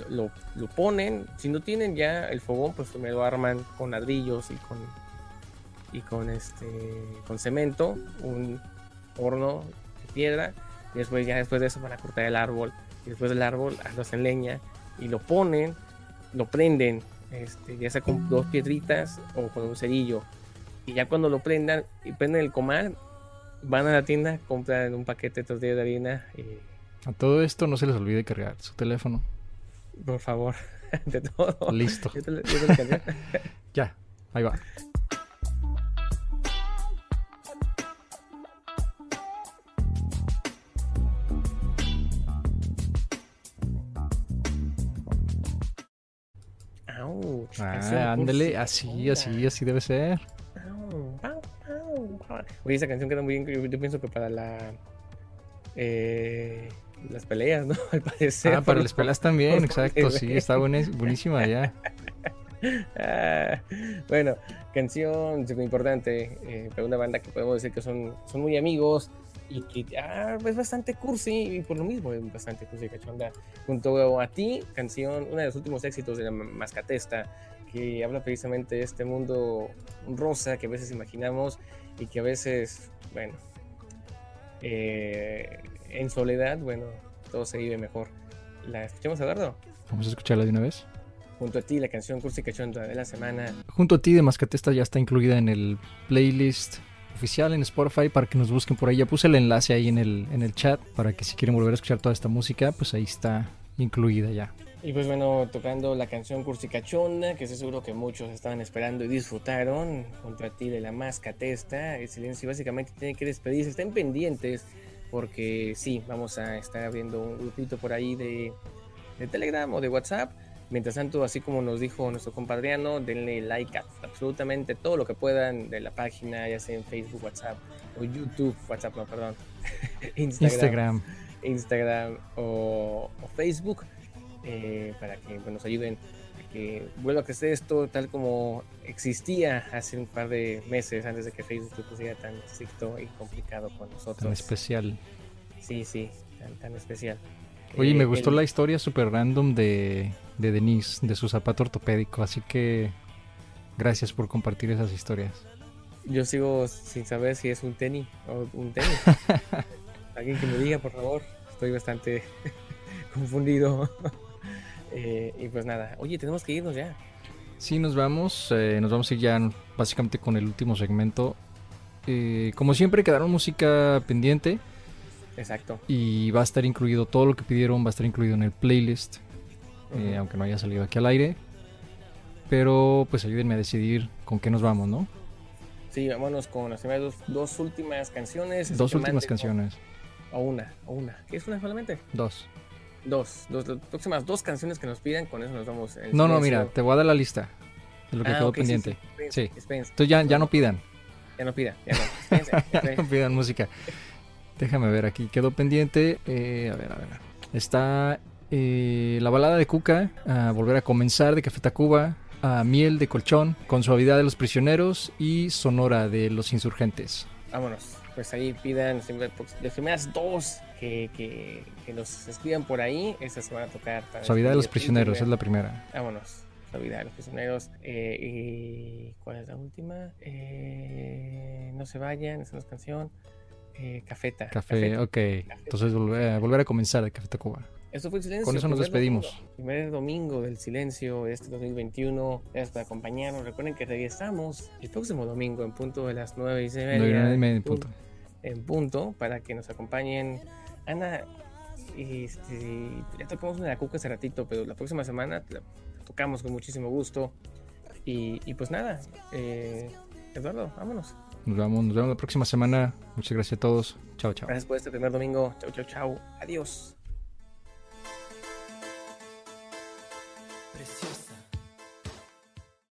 lo, lo- ponen. Si no tienen ya el fogón, pues me lo arman con ladrillos y con y con este con cemento, un horno de piedra. Y después ya después de eso van a cortar el árbol. Y después del árbol ah, lo hacen leña y lo ponen, lo prenden, este, ya sea con dos piedritas o con un cerillo. Y ya cuando lo prendan y prenden el comal, van a la tienda, compran un paquete de tortillas de harina y A todo esto no se les olvide cargar su teléfono. por favor, de todo. Listo. Yo te lo- yo te lo canté. Ya, ahí va. Ouch, Ah, ándale, así, así, así debe ser. Oye, esa canción queda muy bien. Yo, pienso que para la. eh, las peleas, ¿no? Al parecer. Ah, para las pelas también, exacto, sí, está buenísima ya. Ah, bueno, canción súper importante eh, para una banda que podemos decir que son, son muy amigos y que ah, es bastante cursi y por lo mismo es bastante cursi cachonda. Junto a ti, canción, uno de los últimos éxitos de la Mascatesta, que habla precisamente de este mundo rosa que a veces imaginamos y que a veces, bueno, eh, en soledad, bueno, todo se vive mejor. ¿La escuchamos, Eduardo? Vamos a escucharla de una vez. Junto a ti, la canción Cursi Cachonda de la semana. Junto a ti de Mascatesta ya está incluida en el playlist oficial en Spotify para que nos busquen por ahí. Ya puse el enlace ahí en el, en el chat para que si quieren volver a escuchar toda esta música, pues ahí está incluida ya. Y pues bueno, tocando la canción Cursi Cachonda, que estoy seguro que muchos estaban esperando y disfrutaron, junto a ti de la Mascatesta, el silencio básicamente tiene que despedirse, estén pendientes, porque sí, vamos a estar abriendo un grupito por ahí de, de Telegram o de WhatsApp. Mientras tanto, así como nos dijo nuestro compadriano, denle like a absolutamente todo lo que puedan de la página, ya sea en Facebook, WhatsApp o YouTube, WhatsApp, no, perdón, Instagram. Instagram o, o Facebook eh, para que bueno, nos ayuden a que vuelva a crecer esto tal como existía hace un par de meses antes de que Facebook pusiera tan estricto y complicado con nosotros. Tan especial. Sí, sí, tan, tan especial. Oye, Eh, me gustó el- la historia super random de, de Denise, de su zapato ortopédico, así que Gracias por compartir esas historias. Yo sigo sin saber si es un tenis o un tenis. Alguien que me diga, por favor. Estoy bastante confundido. Eh, y pues nada, oye, tenemos que irnos ya. Sí, nos vamos. eh, nos vamos a ir ya básicamente con el último segmento. Eh, como siempre, quedaron música pendiente Exacto. y va a estar incluido todo lo que pidieron, va a estar incluido en el playlist, aunque no haya salido aquí al aire. Pero pues ayúdenme a decidir con qué nos vamos, ¿no? Sí, vámonos con las primeras dos, dos últimas canciones. Dos últimas canciones. O una, o una. ¿Qué es una solamente? Dos. Dos. dos las próximas dos canciones que nos pidan, con eso nos vamos. en No, no, mira, te voy a dar la lista de lo que Ah, quedó pendiente. sí. Entonces ya, ya no pidan. Ya no pida, ya no. Espérense, no espérense. pidan música. Déjame ver aquí. Quedó pendiente. eh, a ver, a ver. Está eh, la balada de Cuca. a volver a comenzar de Café Tacuba. A Miel de Colchón. Con suavidad de los prisioneros. Y Sonora de los insurgentes. Vámonos. Pues ahí pidan las primeras dos que, que, que nos escriban por ahí. Esas se van a tocar. Suavidad de los prisioneros es la primera. Vámonos. Suavidad de los prisioneros. Eh, y ¿Cuál es la última? Eh, no se vayan, esa no es canción. Eh, Cafeta. Café, ok. Entonces volver, volver a comenzar de Café Tacuba. Esto fue el silencio. Con eso nos despedimos. domingo- primer domingo del silencio de este 2021. Gracias por acompañarnos. Recuerden que regresamos el próximo domingo en punto de las 9 y media. Nueve y media en punto. En punto para que nos acompañen. Ana, este, ya tocamos una de la cuca hace ratito, pero la próxima semana la tocamos con muchísimo gusto. Y, y pues nada, eh, Eduardo, vámonos. Nos vemos, nos vemos la próxima semana. Muchas gracias a todos. Chao, chao. Gracias por este primer domingo. Chau, chau, chau. Adiós.